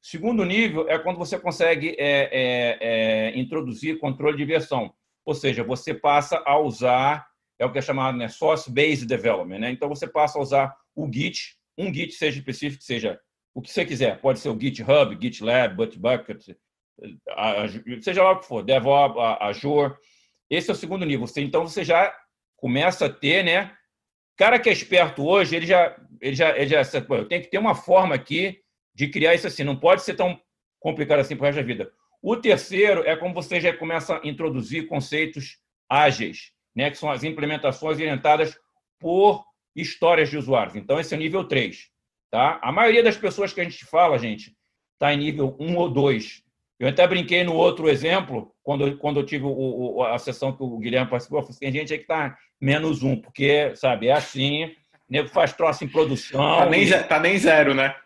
Segundo nível é quando você consegue é, é, é, introduzir controle de versão. Ou seja, você passa a usar é o que é chamado né, Source-Based Development. Né? Então, você passa a usar o Git, um Git seja específico, seja o que você quiser. Pode ser o GitHub, GitLab, Bitbucket, seja lá o que for, DevOps, Azure. Esse é o segundo nível. Então, você já começa a ter, né? cara que é esperto hoje, ele já, ele já, ele já eu tenho que ter uma forma aqui de criar isso assim. Não pode ser tão complicado assim para o resto da vida. O terceiro é como você já começa a introduzir conceitos ágeis né, que são as implementações orientadas por histórias de usuários. Então, esse é o nível 3. Tá? A maioria das pessoas que a gente fala, gente, está em nível 1 ou 2. Eu até brinquei no outro exemplo, quando, quando eu tive o, o, a sessão que o Guilherme participou, eu falei, tem gente aí que está menos um, porque, sabe, é assim, nego faz troço em produção. Tá nem, e... tá nem zero, né?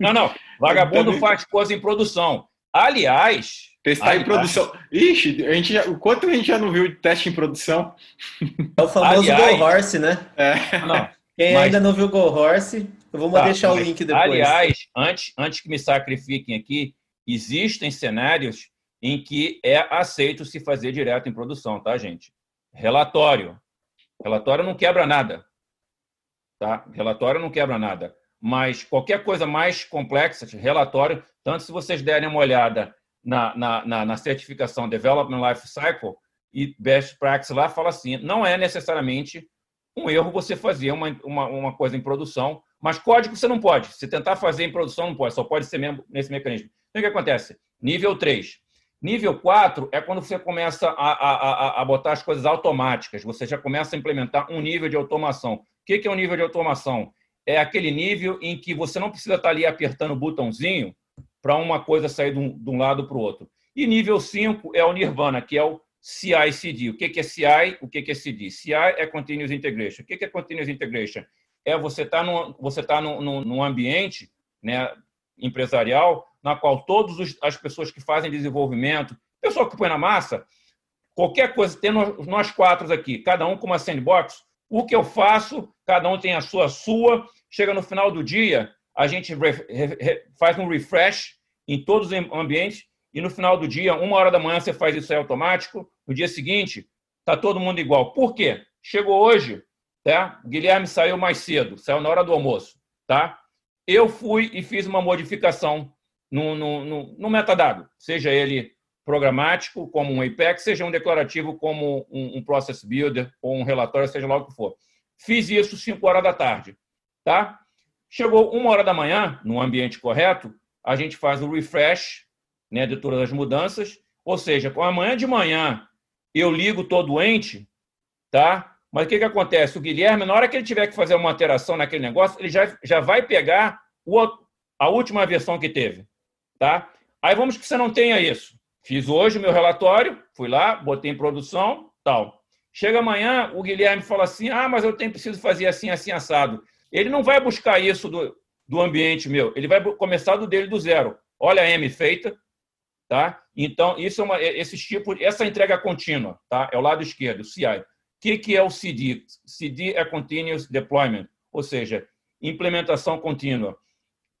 Não, não. Vagabundo faz coisa em produção. Aliás, Testar Aí, em produção. Ixi, a gente já, o quanto a gente já não viu de teste em produção? É o famoso Aliás, Go Horse, né? É. Não, Quem mas... ainda não viu Go Horse, eu vou tá, deixar o link depois. Aliás, antes, antes que me sacrifiquem aqui, existem cenários em que é aceito se fazer direto em produção, tá, gente? Relatório. Relatório não quebra nada. Tá? Relatório não quebra nada. Mas qualquer coisa mais complexa, relatório, tanto se vocês derem uma olhada na, na, na, na certificação Development Life Cycle e Best Practice lá fala assim, não é necessariamente um erro você fazer uma, uma, uma coisa em produção, mas código você não pode. Se tentar fazer em produção, não pode, só pode ser mesmo nesse mecanismo. Então, o que acontece? Nível 3. Nível 4 é quando você começa a, a, a, a botar as coisas automáticas, você já começa a implementar um nível de automação. O que é um nível de automação? É aquele nível em que você não precisa estar ali apertando o botãozinho para uma coisa sair de um, de um lado para o outro. E nível 5 é o Nirvana, que é o CI/CD. O que é CI? O que é CD? CI é Continuous Integration. O que é Continuous Integration? É você estar tá num, você tá num, num ambiente né, empresarial na qual todas as pessoas que fazem desenvolvimento, pessoal que põe na massa, qualquer coisa, tendo nós quatro aqui, cada um com uma sandbox, o que eu faço, cada um tem a sua sua, chega no final do dia, a gente faz um refresh em todos os ambientes e no final do dia, uma hora da manhã, você faz isso aí automático, no dia seguinte, está todo mundo igual. Por quê? Chegou hoje, tá? Guilherme saiu mais cedo, saiu na hora do almoço, tá? Eu fui e fiz uma modificação no, no, no, no metadado, seja ele programático, como um Apex, seja um declarativo, como um, um Process Builder ou um relatório, seja lá o que for. Fiz isso 5 horas da tarde, tá? Chegou uma hora da manhã, no ambiente correto, a gente faz o refresh né, de todas as mudanças, ou seja, com amanhã de manhã eu ligo todo doente, tá? Mas o que, que acontece? O Guilherme, na hora que ele tiver que fazer uma alteração naquele negócio, ele já, já vai pegar o, a última versão que teve, tá? Aí vamos que você não tenha isso. Fiz hoje o meu relatório, fui lá, botei em produção, tal. Chega amanhã, o Guilherme fala assim: ah, mas eu tenho preciso fazer assim, assim, assado. Ele não vai buscar isso do, do ambiente meu, ele vai começar do dele do zero. Olha a M feita, tá? Então, isso é uma, é, esse tipo, essa entrega contínua, tá? É o lado esquerdo, o CI. O que, que é o CD? CD é Continuous Deployment, ou seja, implementação contínua,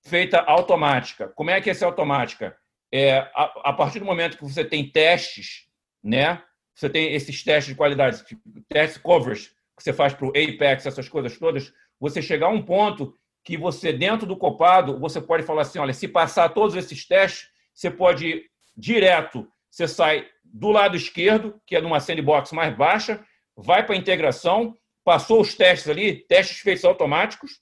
feita automática. Como é que é essa automática? É, a, a partir do momento que você tem testes, né? Você tem esses testes de qualidade, tipo, test coverage, que você faz para o Apex, essas coisas todas, você chegar a um ponto que você, dentro do copado, você pode falar assim, olha, se passar todos esses testes, você pode direto, você sai do lado esquerdo, que é numa sandbox mais baixa, vai para a integração, passou os testes ali, testes feitos automáticos,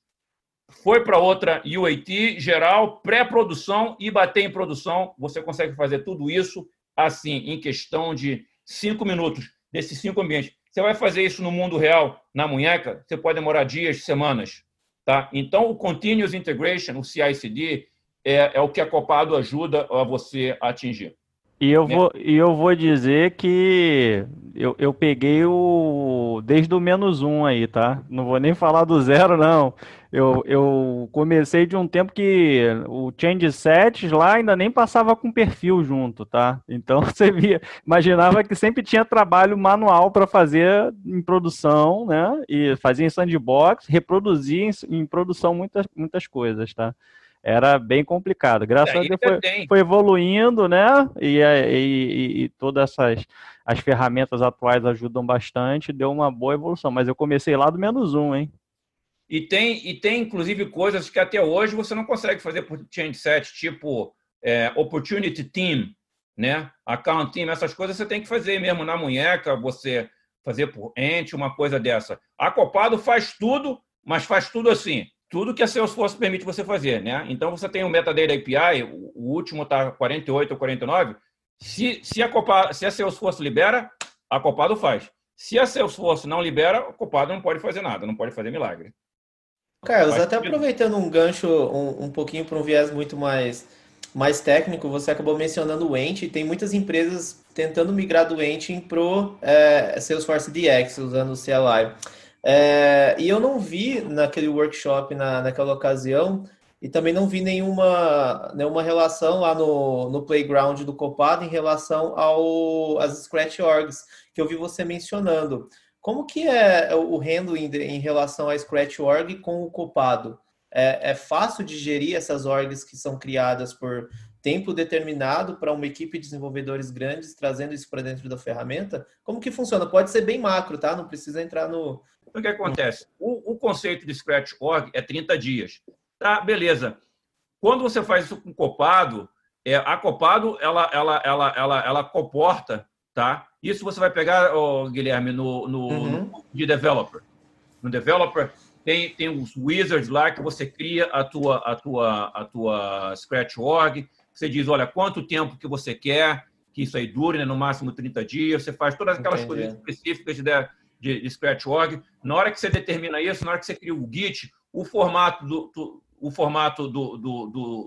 foi para outra UAT geral, pré-produção e bater em produção. Você consegue fazer tudo isso assim, em questão de cinco minutos, desses cinco ambientes. Você vai fazer isso no mundo real, na munheca, você pode demorar dias, semanas. Tá? Então, o Continuous Integration, o CI/CD, é, é o que a Copado ajuda a você a atingir. E eu, né? vou, e eu vou dizer que eu, eu peguei o desde o menos um aí, tá? Não vou nem falar do zero, não. Eu, eu comecei de um tempo que o change sets lá ainda nem passava com perfil junto, tá? Então você via, imaginava que sempre tinha trabalho manual para fazer em produção, né? E fazia em sandbox, reproduzir em, em produção muitas, muitas coisas, tá? era bem complicado. Graças é, a Deus foi, foi, evoluindo, né? E, e, e, todas essas as ferramentas atuais ajudam bastante, deu uma boa evolução. Mas eu comecei lá do menos um, hein? E tem, e tem inclusive coisas que até hoje você não consegue fazer por change set, tipo é, opportunity team, né? Account team, essas coisas você tem que fazer mesmo na munheca, você fazer por ente, uma coisa dessa. A Copado faz tudo, mas faz tudo assim tudo que a Salesforce permite você fazer, né? Então você tem o Metadata API, o último está 48 ou 49. Se, se, a se a Salesforce libera, a Copado faz. Se a Salesforce não libera, a Copado não pode fazer nada, não pode fazer milagre. Carlos, até aproveitando um gancho um, um pouquinho para um viés muito mais, mais técnico, você acabou mencionando o Ent, tem muitas empresas tentando migrar do Ent para o é, Salesforce DX, usando o CLI. É, e eu não vi naquele workshop, na, naquela ocasião, e também não vi nenhuma, nenhuma relação lá no, no playground do Copado em relação ao, às Scratch Orgs, que eu vi você mencionando. Como que é o handling em relação à Scratch Org com o Copado? É, é fácil de gerir essas orgs que são criadas por tempo determinado para uma equipe de desenvolvedores grandes, trazendo isso para dentro da ferramenta? Como que funciona? Pode ser bem macro, tá? Não precisa entrar no, o que acontece? O, o conceito de Scratch Org é 30 dias. Tá, beleza. Quando você faz isso com copado, é, a copado ela, ela, ela, ela, ela comporta, tá? Isso você vai pegar, oh, Guilherme, no, no, uhum. no, de developer. No developer tem, tem os wizards lá que você cria a tua, a tua, a tua Scratch Org. Você diz, olha, quanto tempo que você quer que isso aí dure, né? no máximo 30 dias. Você faz todas aquelas Entendi. coisas específicas de, de, de Scratch.org. Na hora que você determina isso, na hora que você cria o Git, o formato do, do o formato do, do,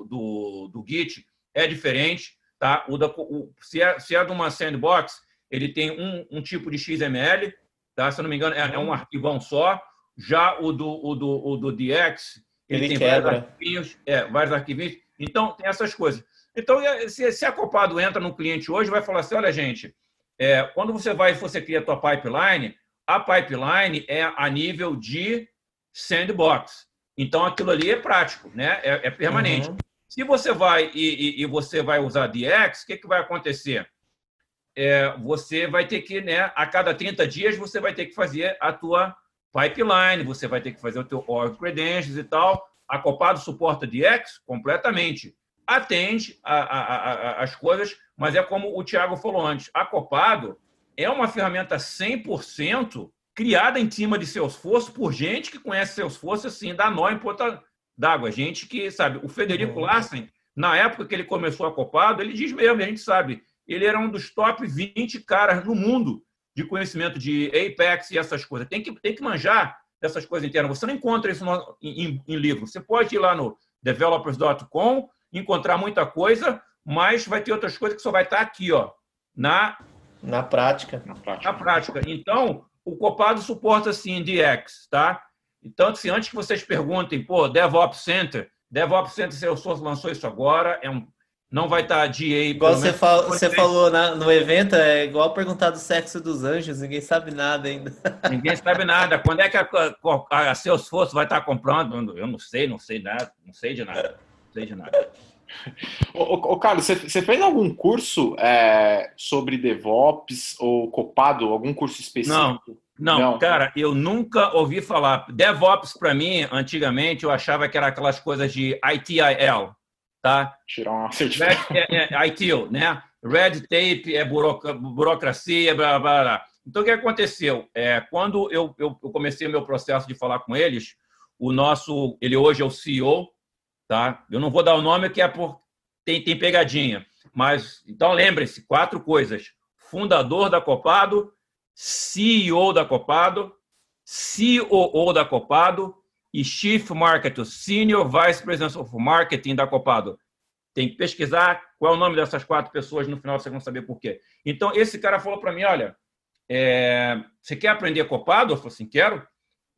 do, do, Git é diferente. Tá? O da, o, se, é, se é de uma sandbox, ele tem um, um tipo de XML, tá? se eu não me engano, é, é um arquivão só. Já o do, o do, o do DX, ele, ele tem quebra. vários arquivinhos, é, vários arquivinhos. Então, tem essas coisas. Então, se, se a Copado entra no cliente hoje, vai falar assim: olha, gente, é, quando você vai você cria a tua pipeline, a pipeline é a nível de sandbox. Então, aquilo ali é prático, né? é, é permanente. Uhum. Se você vai e, e, e, você vai usar DX, o que, que vai acontecer? É, você vai ter que, né, a cada 30 dias, você vai ter que fazer a tua pipeline, você vai ter que fazer o teu org credentials e tal. A Copado suporta DX completamente. Atende a, a, a, as coisas, mas é como o Thiago falou antes, a Copado é uma ferramenta 100% criada em cima de Salesforce por gente que conhece Salesforce assim, dá nó em ponta d'água. Gente que, sabe, o Federico uhum. Larsen, na época que ele começou a Copado, ele diz mesmo, a gente sabe, ele era um dos top 20 caras no mundo de conhecimento de Apex e essas coisas. Tem que, tem que manjar dessas coisas internas. Você não encontra isso no, em, em, livro. Você pode ir lá no developers.com, encontrar muita coisa, mas vai ter outras coisas que só vai estar aqui, ó, na na prática. Na prática. Na prática. Então, o Copado suporta sim DX, tá? Então, assim, antes que vocês perguntem, pô, DevOps Center, DevOps Center Salesforce lançou isso agora, é um não vai estar tá DA. Igual você, fal você falou na, no evento, é igual perguntar do sexo dos anjos, ninguém sabe nada ainda. Ninguém sabe nada. Quando é que a, a, a Salesforce vai estar tá comprando? Eu não sei, não sei nada, não sei de nada. Não sei de nada. Ô, ô, Carlos, você, você fez algum curso é, sobre DevOps ou Copado? Algum curso específico? Não, não, não, cara, eu nunca ouvi falar. DevOps, para mim, antigamente, eu achava que era aquelas coisas de ITIL, tá? Tirar uma certificação. É, é, é ITIL, né? Red tape é burocracia, blá, blá, blá. Então, o que aconteceu? É, quando eu, eu, eu comecei o meu processo de falar com eles, o nosso, ele hoje é o CEO, tá? Eu não vou dar o nome que é por tem, tem pegadinha, mas então lembre-se, quatro coisas: fundador da Copado, CEO da Copado, COO da Copado e Chief Marketing, Senior Vice President of Marketing da Copado. Tem que pesquisar qual é o nome dessas quatro pessoas, no final vocês vão saber por quê. Então, esse cara falou para mim, olha, é, você quer aprender Copado? Eu falei assim, quero.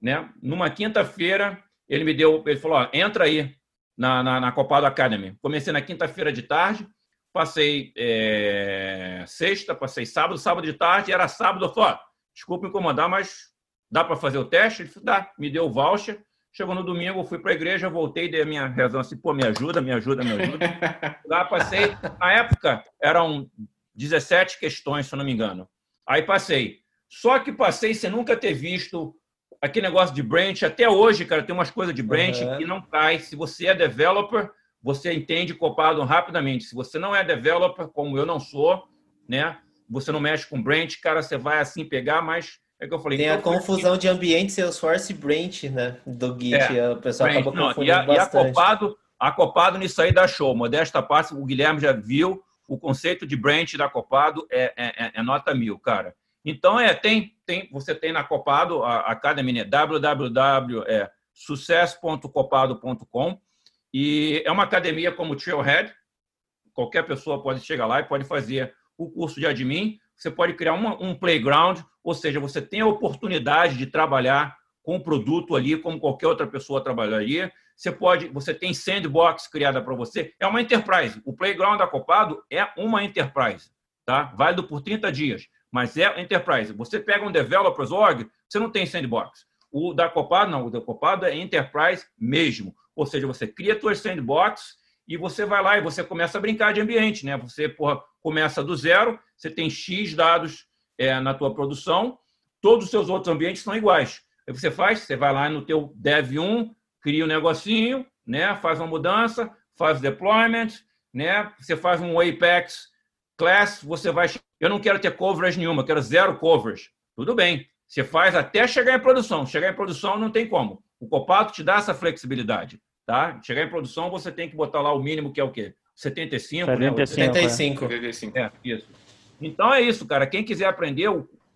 Né? Numa quinta-feira, ele me deu, ele falou, ó, entra aí na, na, na Copado Academy. Comecei na quinta-feira de tarde, passei é, sexta, passei sábado, sábado de tarde, era sábado, eu falei, ó, desculpa incomodar, mas dá para fazer o teste? Ele falou, dá, me deu o voucher, Chegou no domingo, fui para a igreja, voltei, dei a minha razão assim, pô, me ajuda, me ajuda, me ajuda. Lá passei, na época eram 17 questões, se eu não me engano. Aí passei. Só que passei sem nunca ter visto aquele negócio de branch. Até hoje, cara, tem umas coisas de branch uhum. que não cai. Se você é developer, você entende copado rapidamente. Se você não é developer, como eu não sou, né? Você não mexe com branch, cara, você vai assim pegar, mas é que eu falei. Tem então, a confusão de ambiente Salesforce e Branch, né? Do Git. É, o pessoal Branch, acaba confundindo não, e, a, bastante. E acopado, acopado nisso aí dá show. Modesta parte, o Guilherme já viu. O conceito de Branch da Acopado é, é, é, é nota mil, cara. Então, é, tem, tem, você tem na Copado, a, a Academy, né? www.sucesso.copado.com e é uma academia como Trailhead. Qualquer pessoa pode chegar lá e pode fazer o curso de admin. Você pode criar uma, um playground ou seja, você tem a oportunidade de trabalhar com o produto ali, como qualquer outra pessoa trabalharia. Você pode, você tem sandbox criada para você. É uma enterprise. O playground acopado é uma enterprise, tá? Válido por 30 dias, mas é enterprise. Você pega um developers org, você não tem sandbox. O da Copado, não, o da Copado é enterprise mesmo. Ou seja, você cria suas sandbox e você vai lá e você começa a brincar de ambiente, né? Você porra, começa do zero, você tem X dados é, na tua produção, todos os seus outros ambientes são iguais. Aí você faz, você vai lá no teu dev 1, cria um negocinho, né, faz uma mudança, faz deployment, né, você faz um Apex class, você vai... Eu não quero ter coverage nenhuma, quero zero coverage. Tudo bem. Você faz até chegar em produção. Chegar em produção não tem como. O Copato te dá essa flexibilidade. Tá? Chegar em produção, você tem que botar lá o mínimo, que é o quê? 75, 75 né? 75. 75. É, isso. Então é isso, cara. Quem quiser aprender,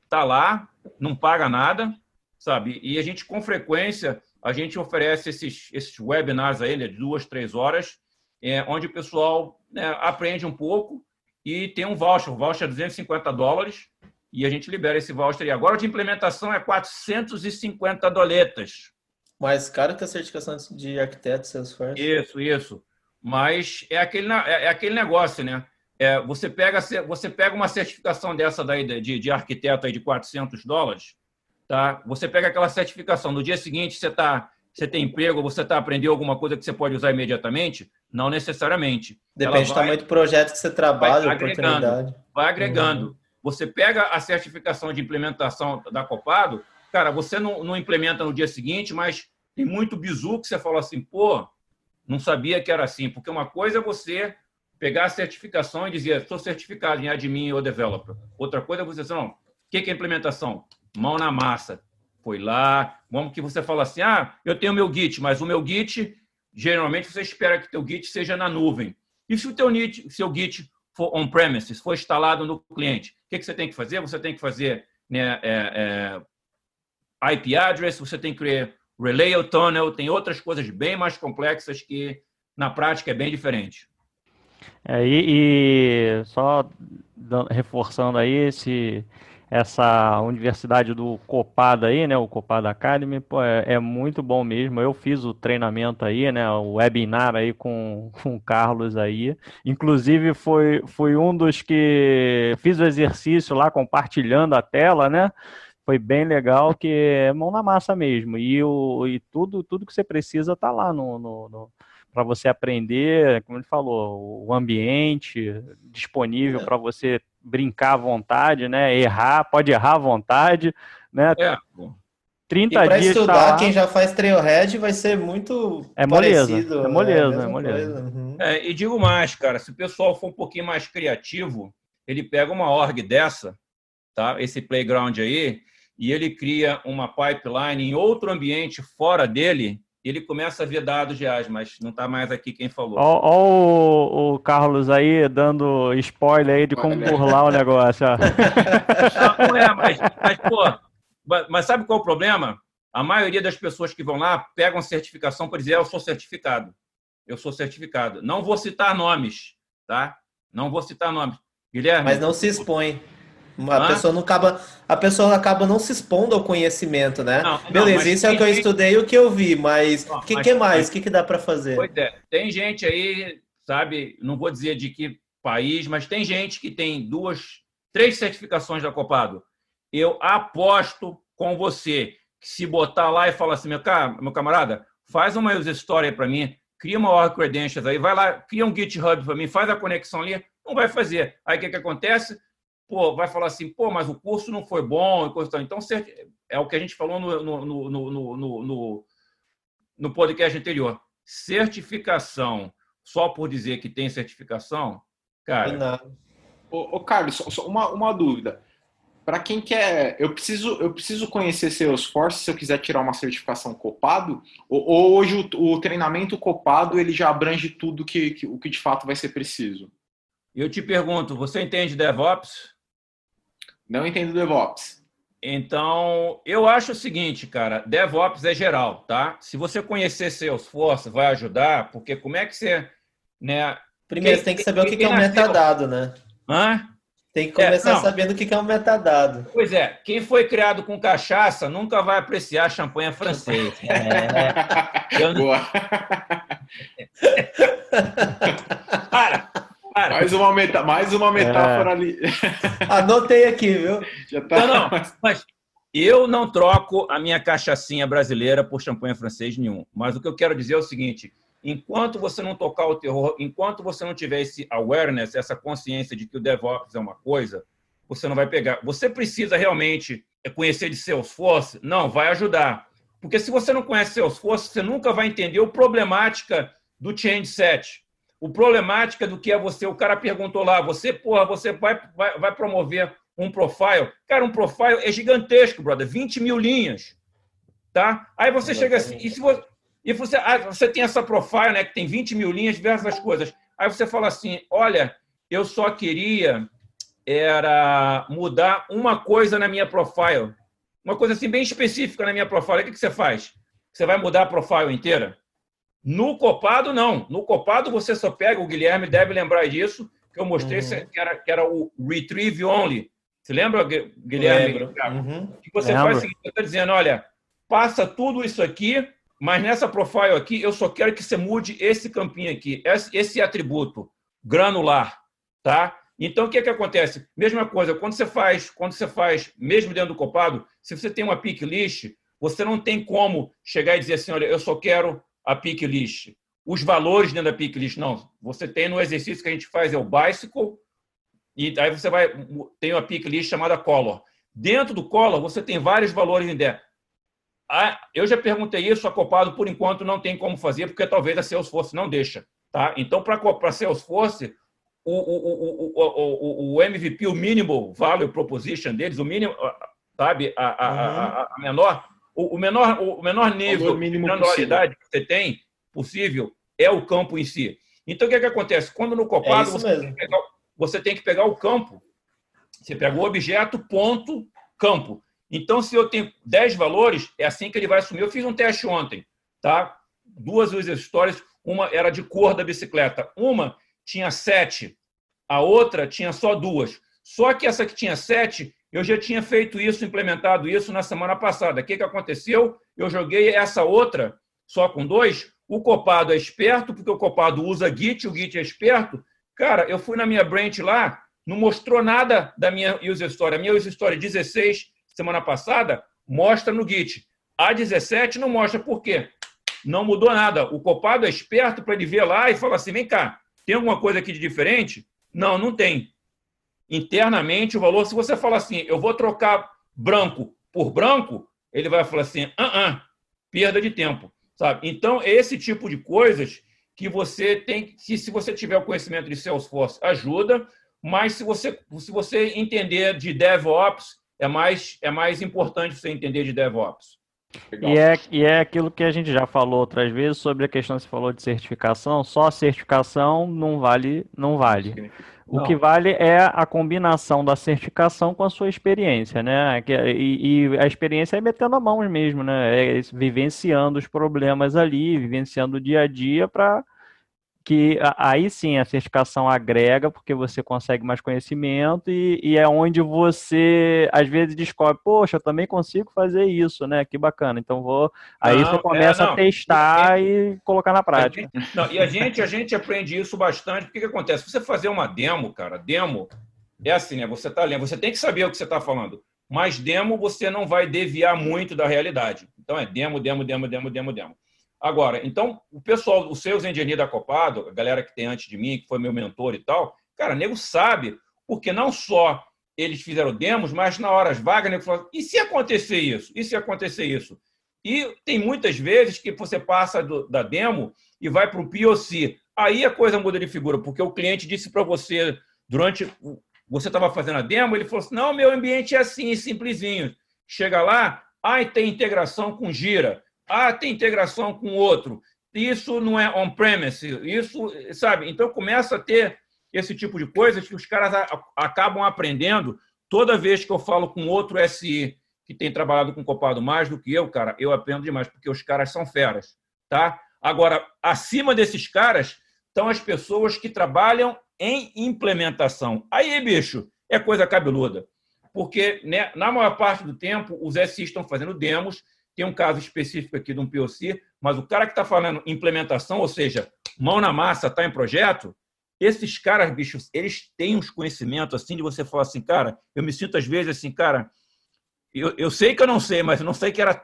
tá lá, não paga nada, sabe? E a gente, com frequência, a gente oferece esses, esses webinars aí, né, de duas, três horas, é, onde o pessoal né, aprende um pouco e tem um voucher. O voucher é 250 dólares, e a gente libera esse voucher. E agora de implementação é 450 doletas. Mais caro que a certificação de arquiteto Salesforce. Isso, isso. Mas é aquele, é, é aquele negócio, né? É, você, pega, você pega uma certificação dessa daí de, de arquiteto aí de 400 dólares, tá? Você pega aquela certificação, no dia seguinte você tá, você tem emprego, você está aprendendo alguma coisa que você pode usar imediatamente? Não necessariamente. Depende do tamanho do projeto que você trabalha, vai agregando, vai agregando. Uhum. Você pega a certificação de implementação da Copado, cara, você não, não implementa no dia seguinte, mas tem muito bizu que você fala assim, pô, não sabia que era assim. Porque uma coisa é você pegar a certificação e dizer, estou certificado em admin ou developer. Outra coisa é você dizer, não, o que é implementação? Mão na massa. Foi lá, vamos que você fala assim, ah, eu tenho meu Git, mas o meu Git, geralmente você espera que teu Git seja na nuvem. E se o teu seu Git for on-premises, for instalado no cliente, o que, que você tem que fazer? Você tem que fazer né, é, é, IP address, você tem que criar relay ou tunnel, tem outras coisas bem mais complexas que na prática é bem diferente. É, e, e, só reforçando aí esse essa universidade do Copado aí, né, o Copado Academy, pô, é, é, muito bom mesmo. Eu fiz o treinamento aí, né, o webinar aí com, com o Carlos aí. Inclusive foi, foi um dos que fiz o exercício lá compartilhando a tela, né? Foi bem legal, que é mão na massa mesmo. E, o, e tudo, tudo que você precisa tá lá no, no, no para você aprender, como ele falou, o ambiente disponível é. para você brincar à vontade, né? Errar, pode errar à vontade, né? É. 30 e dias. estudar, tá quem já faz Trailhead vai ser muito é moleza, parecido. É moleza, é, é moleza. Uhum. É, e digo mais, cara, se o pessoal for um pouquinho mais criativo, ele pega uma org dessa, tá? Esse playground aí, e ele cria uma pipeline em outro ambiente fora dele, ele começa a ver dados reais, mas não está mais aqui quem falou. Olha o, o, Carlos aí dando spoiler aí de como burlar o negócio. não, não, é, mas, mas, pô, mas sabe qual é o problema? A maioria das pessoas que vão lá pegam certificação para dizer, eu sou certificado. Eu sou certificado. Não vou citar nomes, tá? Não vou citar nomes. Guilherme. Mas não se expõe. A pessoa não acaba, a pessoa acaba não se expondo ao conhecimento, né? Não, Beleza, isso é o que eu estudei e o que eu vi, mas o que, que mais? O que, que dá para fazer? Pois é, tem gente aí, sabe, não vou dizer de que país, mas tem gente que tem duas, três certificações da Copado. Eu aposto com você que se botar lá e falar assim, meu, cara, meu camarada, faz uma user story para mim, cria uma org credentials aí, vai lá, cria um GitHub para mim, faz a conexão ali, não vai fazer. Aí o que, que acontece? Pô, vai falar assim, pô, mas o curso não foi bom. Então, é o que a gente falou no, no, no, no, no podcast anterior. Certificação, só por dizer que tem certificação, cara. Ô, ô Carlos, só uma, uma dúvida. Para quem quer, eu preciso, eu preciso conhecer Salesforce se eu quiser tirar uma certificação copado? Ou, ou hoje o, o, treinamento copado ele já abrange tudo que, que, o que de fato vai ser preciso? Eu te pergunto, você entende DevOps? Não entendo DevOps. Então, eu acho o seguinte, cara, DevOps é geral, tá? Se você conhecer Salesforce, vai ajudar, porque como é que você, né? Primeiro, você tem que saber o que, é um metadado, né? Hã? Tem que começar é, sabendo o que é um metadado. Pois é, quem foi criado com cachaça nunca vai apreciar champanhe francês. É. Eu... Boa. Cara, Cara, mais uma, meta, mais uma metáfora é. ali. Anotei aqui, viu? Já tá... Não, não, mas eu não troco a minha cachaçinha brasileira por champanhe francês nenhum. Mas o que eu quero dizer é o seguinte: enquanto você não tocar o terror, enquanto você não tiver esse awareness, essa consciência de que o DevOps é uma coisa, você não vai pegar. Você precisa realmente conhecer de Salesforce? Não, vai ajudar. Porque se você não conhece Salesforce, você nunca vai entender a problemática do change set o problemática do que é você. O cara perguntou lá, você, porra, você vai, vai, vai promover um profile? Cara, um profile é gigantesco, brother, 20 mil linhas. Tá? Aí você chega assim, e se você, e você, ah, você tem essa profile, né, que tem 20 mil linhas, diversas coisas. Aí você fala assim: olha, eu só queria era mudar uma coisa na minha profile. Uma coisa assim bem específica na minha profile. O que, que você faz? Você vai mudar a profile inteira? No copado, não. No copado, você só pega, o Guilherme deve lembrar disso, que eu mostrei, uhum. que, era, que era o retrieve only. Você lembra, Guilherme? Uhum. Que você Lembro. faz o seguinte, você está dizendo, olha, passa tudo isso aqui, mas nessa profile aqui, eu só quero que você mude esse campinho aqui, esse, esse atributo granular, tá? Então, o que, é que acontece? Mesma coisa, quando você faz, quando você faz, mesmo dentro do copado, se você tem uma pick list, você não tem como chegar e dizer assim, olha, eu só quero a pick list. Os valores dentro da pick list, não. Você tem no exercício que a gente faz, é o bicycle, e aí você vai, tem uma pick list chamada color. Dentro do color, você tem vários valores em der. Ah, eu já perguntei isso, a Copado, por enquanto, não tem como fazer, porque talvez a Salesforce não deixa. Tá? Então, para a Salesforce, o, o, o, o, MVP, o mínimo value proposition deles, o mínimo, sabe, a, a, a, a menor, o, menor, o menor nível de granularidade que você tem possível é o campo em si. Então, o que, é que acontece? Quando no Copado é você, tem pegar, você, tem que pegar o campo, você pega o objeto, ponto, campo. Então, se eu tenho 10 valores, é assim que ele vai assumir. Eu fiz um teste ontem, tá? Duas stories, uma era de cor da bicicleta. Uma tinha sete, a outra tinha só duas. Só que essa que tinha sete, eu já tinha feito isso, implementado isso na semana passada. O que, que aconteceu? Eu joguei essa outra só com dois. O copado é esperto, porque o copado usa Git, o Git é esperto. Cara, eu fui na minha branch lá, não mostrou nada da minha user story. A minha user story 16, semana passada, mostra no Git. A 17 não mostra. Por quê? Não mudou nada. O copado é esperto para ele ver lá e falar assim: vem cá, tem alguma coisa aqui de diferente? Não, não tem. Internamente, o valor, se você falar assim, eu vou trocar branco por branco, ele vai falar assim, ah, ah perda de tempo, sabe? Então, esse tipo de coisas que você tem que, se você tiver o conhecimento de Salesforce, ajuda, mas se você, se você entender de DevOps, é mais, é mais importante você entender de DevOps. E é, e é aquilo que a gente já falou outras vezes sobre a questão que você falou de certificação. Só a certificação não vale, não vale. O não. que vale é a combinação da certificação com a sua experiência, né? E, e, a experiência é metendo a mão mesmo, né? É vivenciando os problemas ali, vivenciando o dia a dia para que aí sim a certificação agrega, porque você consegue mais conhecimento e, e, é onde você às vezes descobre, poxa, eu também consigo fazer isso, né? Que bacana. Então vou. Aí não, você é, começa é, a testar e colocar na prática. Não, e a gente, a gente aprende isso bastante. O que, acontece? Você fazer uma demo, cara, demo é assim, né? Você tá lendo, você tem que saber o que você está falando. Mas demo você não vai desviar muito da realidade. Então é demo, demo, demo, demo, demo, demo. Agora, então, o pessoal, os seus engenheiros da Copado, a galera que tem antes de mim, que foi meu mentor e tal, cara, nego sabe, porque não só eles fizeram demos, mas na hora vagas, nego falou, e se acontecer isso? E se acontecer isso? E tem muitas vezes que você passa do, da demo e vai para o POC. Aí a coisa muda de figura, porque o cliente disse para você, durante. Você estava fazendo a demo, ele falou assim: não, meu ambiente é assim, simplesinho. Chega lá, ai, tem integração com Gira. Ah, tem integração com outro. Isso não é on-premise. Isso, sabe? Então começa a ter esse tipo de coisas que os caras acabam aprendendo toda vez que eu falo com outro SI que tem trabalhado com copado mais do que eu, cara, eu aprendo demais, porque os caras são feras, tá? Agora, acima desses caras estão as pessoas que trabalham em implementação. Aí, bicho, é coisa cabeluda. Porque né, na maior parte do tempo, os SIs estão fazendo demos tem um caso específico aqui de um POC, mas o cara que está falando implementação, ou seja, mão na massa, está em projeto, esses caras, bichos, eles têm uns conhecimentos assim de você falar assim, cara, eu me sinto às vezes assim, cara, eu, eu sei que eu não sei, mas eu não sei que era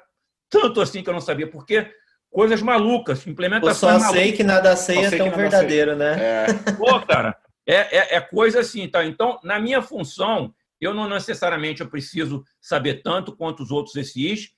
tanto assim que eu não sabia, porque coisas malucas, implementação. Eu só sei que nada sei é tão verdadeiro, sei. né? É. Pô, cara, é, é, é, coisa assim, tá? Então, na minha função, eu não necessariamente eu preciso saber tanto quanto os outros SIs,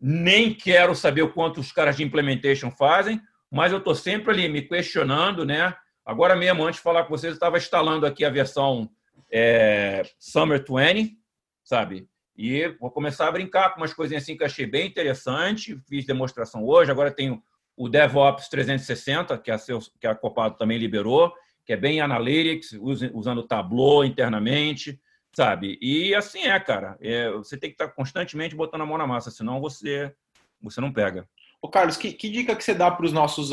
nem quero saber o quanto os caras de implementation fazem, mas eu estou sempre ali me questionando, né? Agora mesmo, antes de falar com vocês, eu estava instalando aqui a versão é, Summer 20, sabe? E vou começar a brincar com umas coisinhas assim que achei bem interessante. Fiz demonstração hoje. Agora tenho o DevOps 360, que a, Seu, que a Copado também liberou, que é bem analytics, usando Tableau internamente sabe? E assim é, cara. É, você tem que estar constantemente botando a mão na massa, senão você, você não pega. Ô Carlos, que, que dica que você dá para os nossos,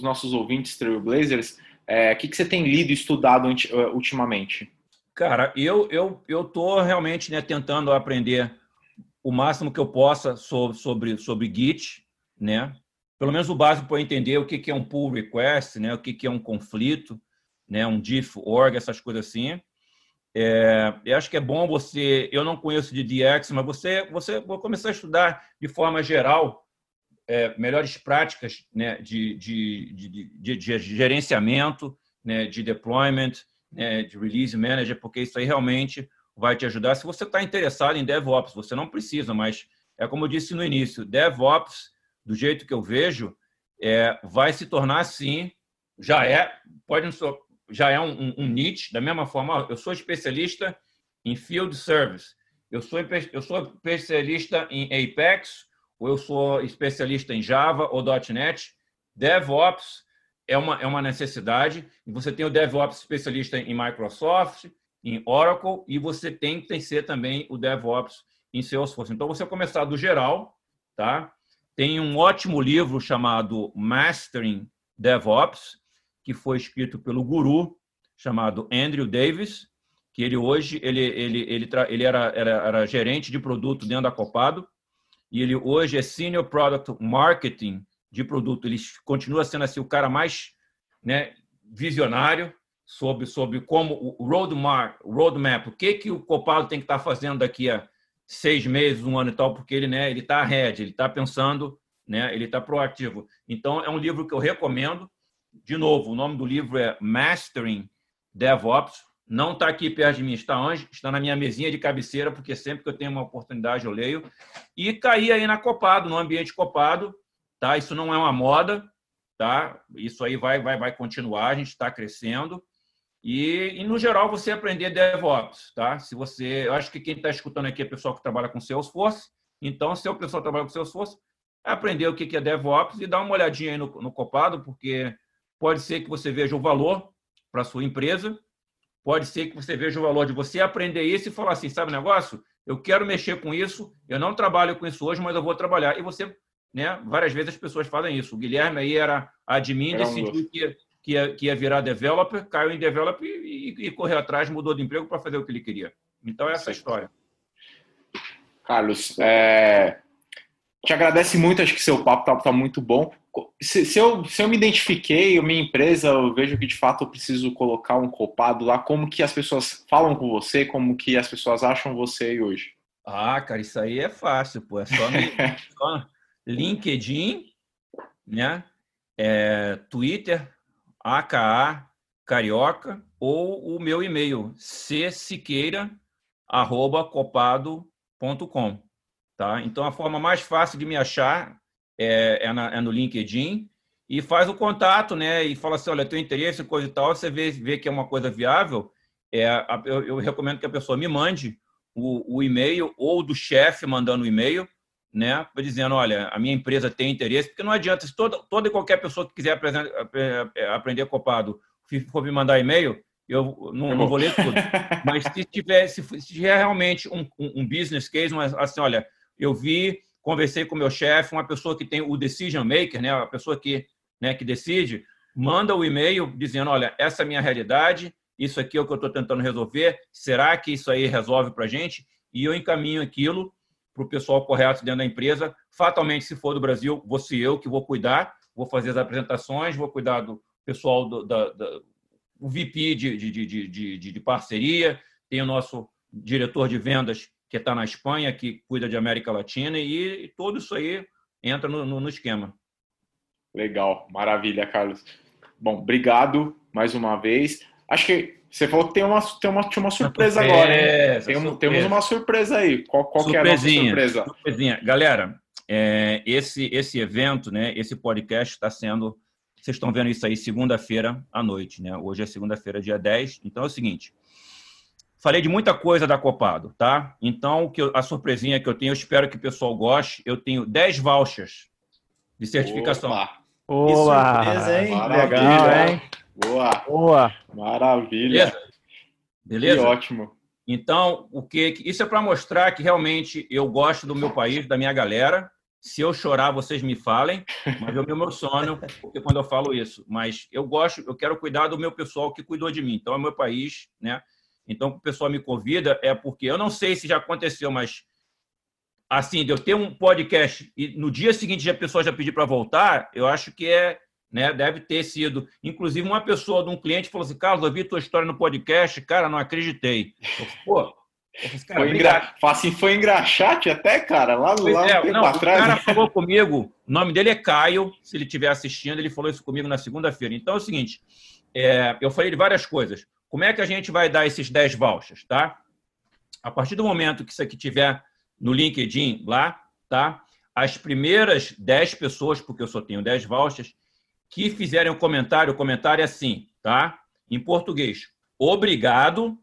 nossos ouvintes Trailblazers? O é, que, que você tem lido e estudado ultimamente? Cara, eu eu eu tô realmente né, tentando aprender o máximo que eu possa sobre sobre, sobre Git, né? Pelo menos o básico para entender o que que é um pull request, né? O que que é um conflito, né? Um diff org, essas coisas assim. É, eu acho que é bom você. Eu não conheço de DX, mas você você vou começar a estudar de forma geral é, melhores práticas né, de, de, de, de, gerenciamento, né, de deployment, né, de release manager, porque isso aí realmente vai te ajudar. Se você está interessado em DevOps, você não precisa, mas é como eu disse no início, DevOps, do jeito que eu vejo, é, vai se tornar sim, já é, pode já é um, um, um niche, da mesma forma, eu sou especialista em field service, eu sou, eu sou especialista em Apex, ou eu sou especialista em Java ou .NET. DevOps é uma, é uma necessidade. E você tem o DevOps especialista em Microsoft, em Oracle, e você tem que ser também o DevOps em Salesforce. Então, você começar do geral, tá? Tem um ótimo livro chamado Mastering DevOps, que foi escrito pelo guru chamado Andrew Davis, que ele hoje ele, ele, ele, ele era, era, era gerente de produto dentro da Copado, e ele hoje é Senior Product Marketing de produto. Ele continua sendo assim o cara mais né, visionário sobre, sobre como o roadmap, roadmap, o que, que o Copado tem que estar fazendo daqui a seis meses, um ano e tal, porque ele né, ele está ahead, ele está pensando, né, ele está proativo. Então, é um livro que eu recomendo. De novo, o nome do livro é Mastering DevOps. Não está aqui perto de mim, está onde? Está na minha mesinha de cabeceira, porque sempre que eu tenho uma oportunidade eu leio. E caí aí na Copado, no ambiente Copado, tá? Isso não é uma moda, tá? Isso aí vai, vai, vai continuar, a gente está crescendo. E, e, no geral, você aprender DevOps, tá? Se você, eu acho que quem está escutando aqui é pessoal que trabalha com Salesforce, então, se o pessoal trabalha com Salesforce, é aprender o que é DevOps e dar uma olhadinha aí no, no Copado, porque pode ser que você veja o valor para sua empresa, pode ser que você veja o valor de você aprender isso e falar assim, sabe o negócio? Eu quero mexer com isso, eu não trabalho com isso hoje, mas eu vou trabalhar. E você, né, várias vezes as pessoas fazem isso. O Guilherme aí era admin, decidiu que, que, ia, que ia virar developer, caiu em developer e, e, e correu atrás, mudou de emprego para fazer o que ele queria. Então, é essa a história. Carlos, é... te agradece muito, acho que seu papo está tá muito bom se, se, eu, se eu me identifiquei, a minha empresa, eu vejo que de fato eu preciso colocar um copado lá, como que as pessoas falam com você, como que as pessoas acham você hoje? Ah, cara, isso aí é fácil, pô. É só, no, só LinkedIn, né? É, Twitter, AKA Carioca, ou o meu e-mail, csiqueira.copado.com. Tá? Então, a forma mais fácil de me achar é, é, na, é, no LinkedIn e faz o contato, né? E fala assim, olha, tem interesse, coisa e tal. Você vê, vê que é uma coisa viável. É, eu, eu recomendo que a pessoa me mande o, o e-mail ou do chefe mandando o e-mail, né? Dizendo, olha, a minha empresa tem interesse, porque não adianta, se toda, toda e qualquer pessoa que quiser aprender copado for me mandar e-mail, eu não, não, vou ler tudo. Mas se tiver, se, se tiver realmente um, um, um business case, mas assim, olha, eu vi conversei com meu chefe, uma pessoa que tem o decision maker, né, a pessoa que, né, que decide, manda o e-mail dizendo, olha, essa é a minha realidade, isso aqui é o que eu estou tentando resolver, será que isso aí resolve para a gente? E eu encaminho aquilo para o pessoal correto dentro da empresa. Fatalmente, se for do Brasil, vou ser eu que vou cuidar, vou fazer as apresentações, vou cuidar do pessoal do da, da, o VP de, de, de, de, de parceria, tem o nosso diretor de vendas que está na Espanha, que cuida de América Latina, e, e tudo isso aí entra no, no, no, esquema. Legal, maravilha, Carlos. Bom, obrigado mais uma vez. Acho que você falou que tem uma, tem uma, tinha uma surpresa agora, hein? Tem, surpresa. Temos uma surpresa aí. Qual, qual que é a nossa surpresa? Surpresinha. Galera, é, esse, esse evento, né, esse podcast está sendo. Vocês estão vendo isso aí segunda-feira à noite, né? Hoje é segunda-feira, dia 10. Então é o seguinte: Falei de muita coisa da Copado, tá? Então, que eu, a surpresinha que eu tenho, eu espero que o pessoal goste. Eu tenho 10 vouchers de certificação. Opa! Boa! surpresa, hein? Maravilha. Legal, hein? Boa! Boa! Maravilha! Beleza? Beleza? Que ótimo! Então, o que isso é para mostrar que realmente eu gosto do meu país, da minha galera. Se eu chorar, vocês me falem, mas eu me emociono porque quando eu falo isso. Mas eu gosto, eu quero cuidar do meu pessoal que cuidou de mim. Então, é meu país, né? Então, o pessoal me convida é porque eu não sei se já aconteceu, mas assim, de eu ter um podcast e no dia seguinte a pessoa já pedir para voltar, eu acho que é, né, deve ter sido. Inclusive, uma pessoa de um cliente falou assim: Carlos, eu vi tua história no podcast, cara, não acreditei. Eu, Pô, cara, foi, engra... assim, foi engraxate até, cara, lá, no lá é, um tempo não, atrás. O cara falou comigo, o nome dele é Caio, se ele estiver assistindo, ele falou isso comigo na segunda-feira. Então é o seguinte, é, eu falei de várias coisas. Como é que a gente vai dar esses 10 vouchers, tá? A partir do momento que isso aqui tiver no LinkedIn lá, tá? As primeiras 10 pessoas, porque eu só tenho 10 vouchers, que fizerem um comentário, o comentário é assim, tá? Em português. Obrigado,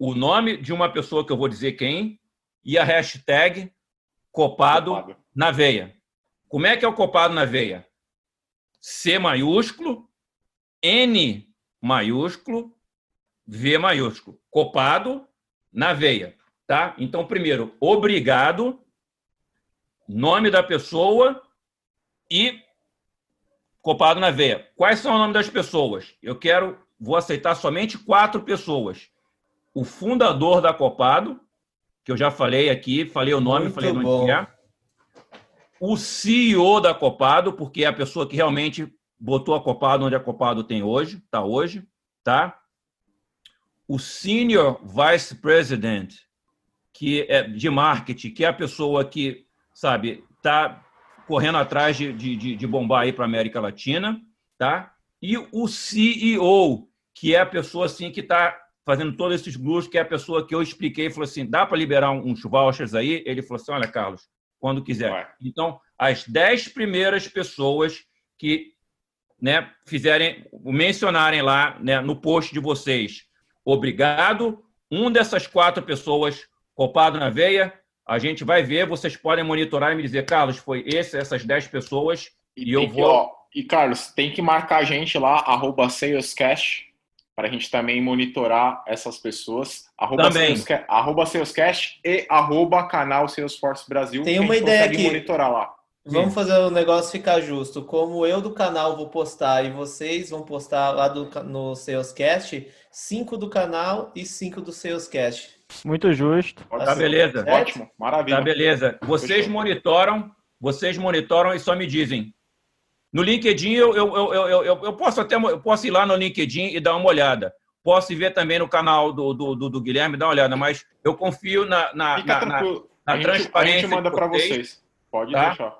o nome de uma pessoa que eu vou dizer quem, e a hashtag copado, copado. na veia. Como é que é o copado na veia? C maiúsculo, N maiúsculo, V maiúsculo. Copado na veia. Tá? Então, primeiro, obrigado, nome da pessoa e copado na veia. Quais são o nome das pessoas? Eu quero, vou aceitar somente quatro pessoas. O fundador da Copado, que eu já falei aqui, falei o nome, Muito falei o nome que é. O CEO da Copado, porque é a pessoa que realmente botou a Copado onde a Copado tem hoje, tá hoje, tá? O Senior Vice President que é de marketing, que é a pessoa que, sabe, está correndo atrás de, de, de bombar aí para a América Latina, tá? E o CEO, que é a pessoa assim que está fazendo todos esses blues, que é a pessoa que eu expliquei, falou assim, dá para liberar uns vouchers aí? Ele falou assim, olha, Carlos, quando quiser. Vai. Então, as dez primeiras pessoas que né, fizerem, mencionarem lá né, no post de vocês, obrigado, um dessas quatro pessoas copado na veia. A gente vai ver, vocês podem monitorar e me dizer, Carlos, foi esse, essas 10 pessoas, e, e eu vou. ó, e, Carlos, tem que marcar a gente lá, arroba salescast, para a gente também monitorar essas pessoas. Arroba também. Salescast, arroba salescast e arroba canal Salesforce Brasil. Tem uma ideia aqui. monitorar lá. Vamos fazer o negócio ficar justo. Como eu do canal vou postar e vocês vão postar lá do, no Salescast, cinco do canal e cinco do Salescast. Muito justo. Tá beleza. Ótimo, maravilha. Tá beleza. Vocês monitoram, vocês monitoram e só me dizem. No LinkedIn, eu, eu, eu, eu, eu, posso até eu posso ir lá no LinkedIn e dar uma olhada. Posso ver também no canal do, do, do, do Guilherme, dar uma olhada, mas eu confio na, na, Fica na, na, na a gente, transparência. A gente manda para vocês. Pode tá? deixar.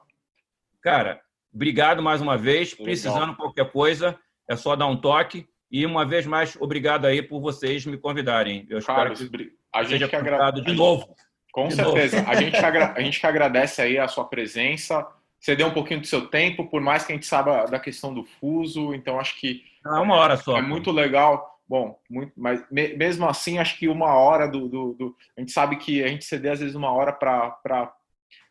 Cara, obrigado mais uma vez. Legal. Precisando de qualquer coisa, é só dar um toque. E uma vez mais, obrigado aí por vocês me convidarem. Eu Carlos, espero que a gente que agradece de novo. Com de certeza. Novo. A gente, agra... a gente que agradece aí a sua presença. Você deu um pouquinho do seu tempo, por mais que a gente saiba da questão do fuso. Então, acho que. É uma hora só. É muito legal. Bom, muito, mas me... mesmo assim, acho que uma hora do, do, do, A gente sabe que a gente ceder às vezes uma hora para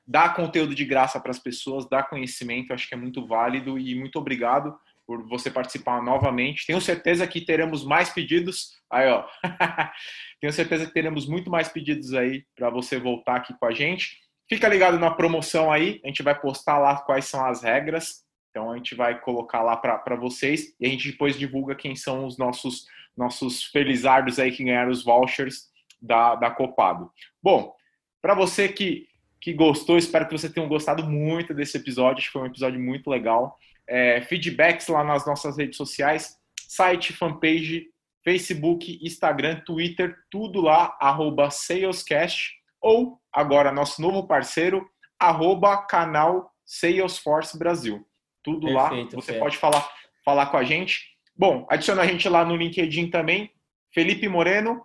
dar conteúdo de graça para as pessoas, dar conhecimento, acho que é muito válido e muito obrigado por você participar novamente. Tenho certeza que teremos mais pedidos. Aí, ó. Tenho certeza que teremos muito mais pedidos aí para você voltar aqui com a gente. Fica ligado na promoção aí, a gente vai postar lá quais são as regras. Então a gente vai colocar lá para vocês e a gente depois divulga quem são os nossos nossos felizardos aí que ganharam os vouchers da, da Copado. Bom, para você que, que gostou, espero que você tenha gostado muito desse episódio. Acho que foi um episódio muito legal é, feedbacks lá nas nossas redes sociais, site, fanpage, Facebook, Instagram, Twitter, tudo lá, arroba Salescast, ou agora nosso novo parceiro, arroba canal Salesforce Brasil. Tudo Perfeito, lá, você pode falar, falar com a gente. Bom, adiciona a gente lá no LinkedIn também, Felipe Moreno.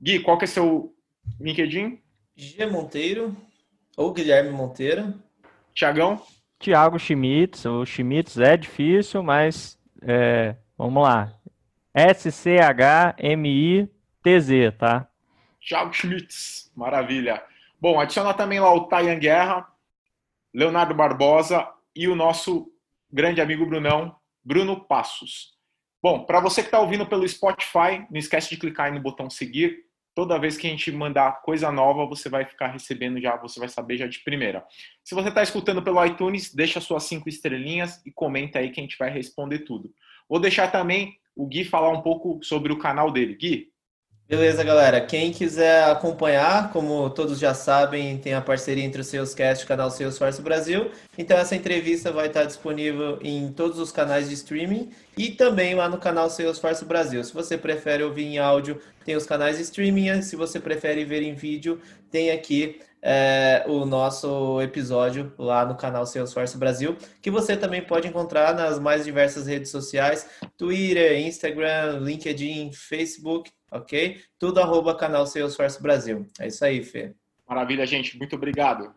Gui, qual que é seu LinkedIn? G Monteiro, ou Guilherme Monteiro. Tiagão? Thiago Schmitz. O Schmitz é difícil, mas é, vamos lá. S-C-H-M-I-T-Z, tá? Thiago Schmitz, maravilha. Bom, adiciona também lá o Tayan Guerra, Leonardo Barbosa e o nosso grande amigo Brunão, Bruno Passos. Bom, para você que está ouvindo pelo Spotify, não esquece de clicar aí no botão seguir Toda vez que a gente mandar coisa nova, você vai ficar recebendo já, você vai saber já de primeira. Se você está escutando pelo iTunes, deixa suas cinco estrelinhas e comenta aí que a gente vai responder tudo. Vou deixar também o Gui falar um pouco sobre o canal dele. Gui? Beleza, galera. Quem quiser acompanhar, como todos já sabem, tem a parceria entre o Salescast e o canal Salesforce Brasil. Então essa entrevista vai estar disponível em todos os canais de streaming e também lá no canal Salesforce Brasil. Se você prefere ouvir em áudio, tem os canais de streaming. Se você prefere ver em vídeo, tem aqui é, o nosso episódio lá no canal Salesforce Brasil, que você também pode encontrar nas mais diversas redes sociais, Twitter, Instagram, LinkedIn, Facebook, ok? Tudo arroba canal Salesforce Brasil. É isso aí, Fê. Maravilha, gente. Muito obrigado.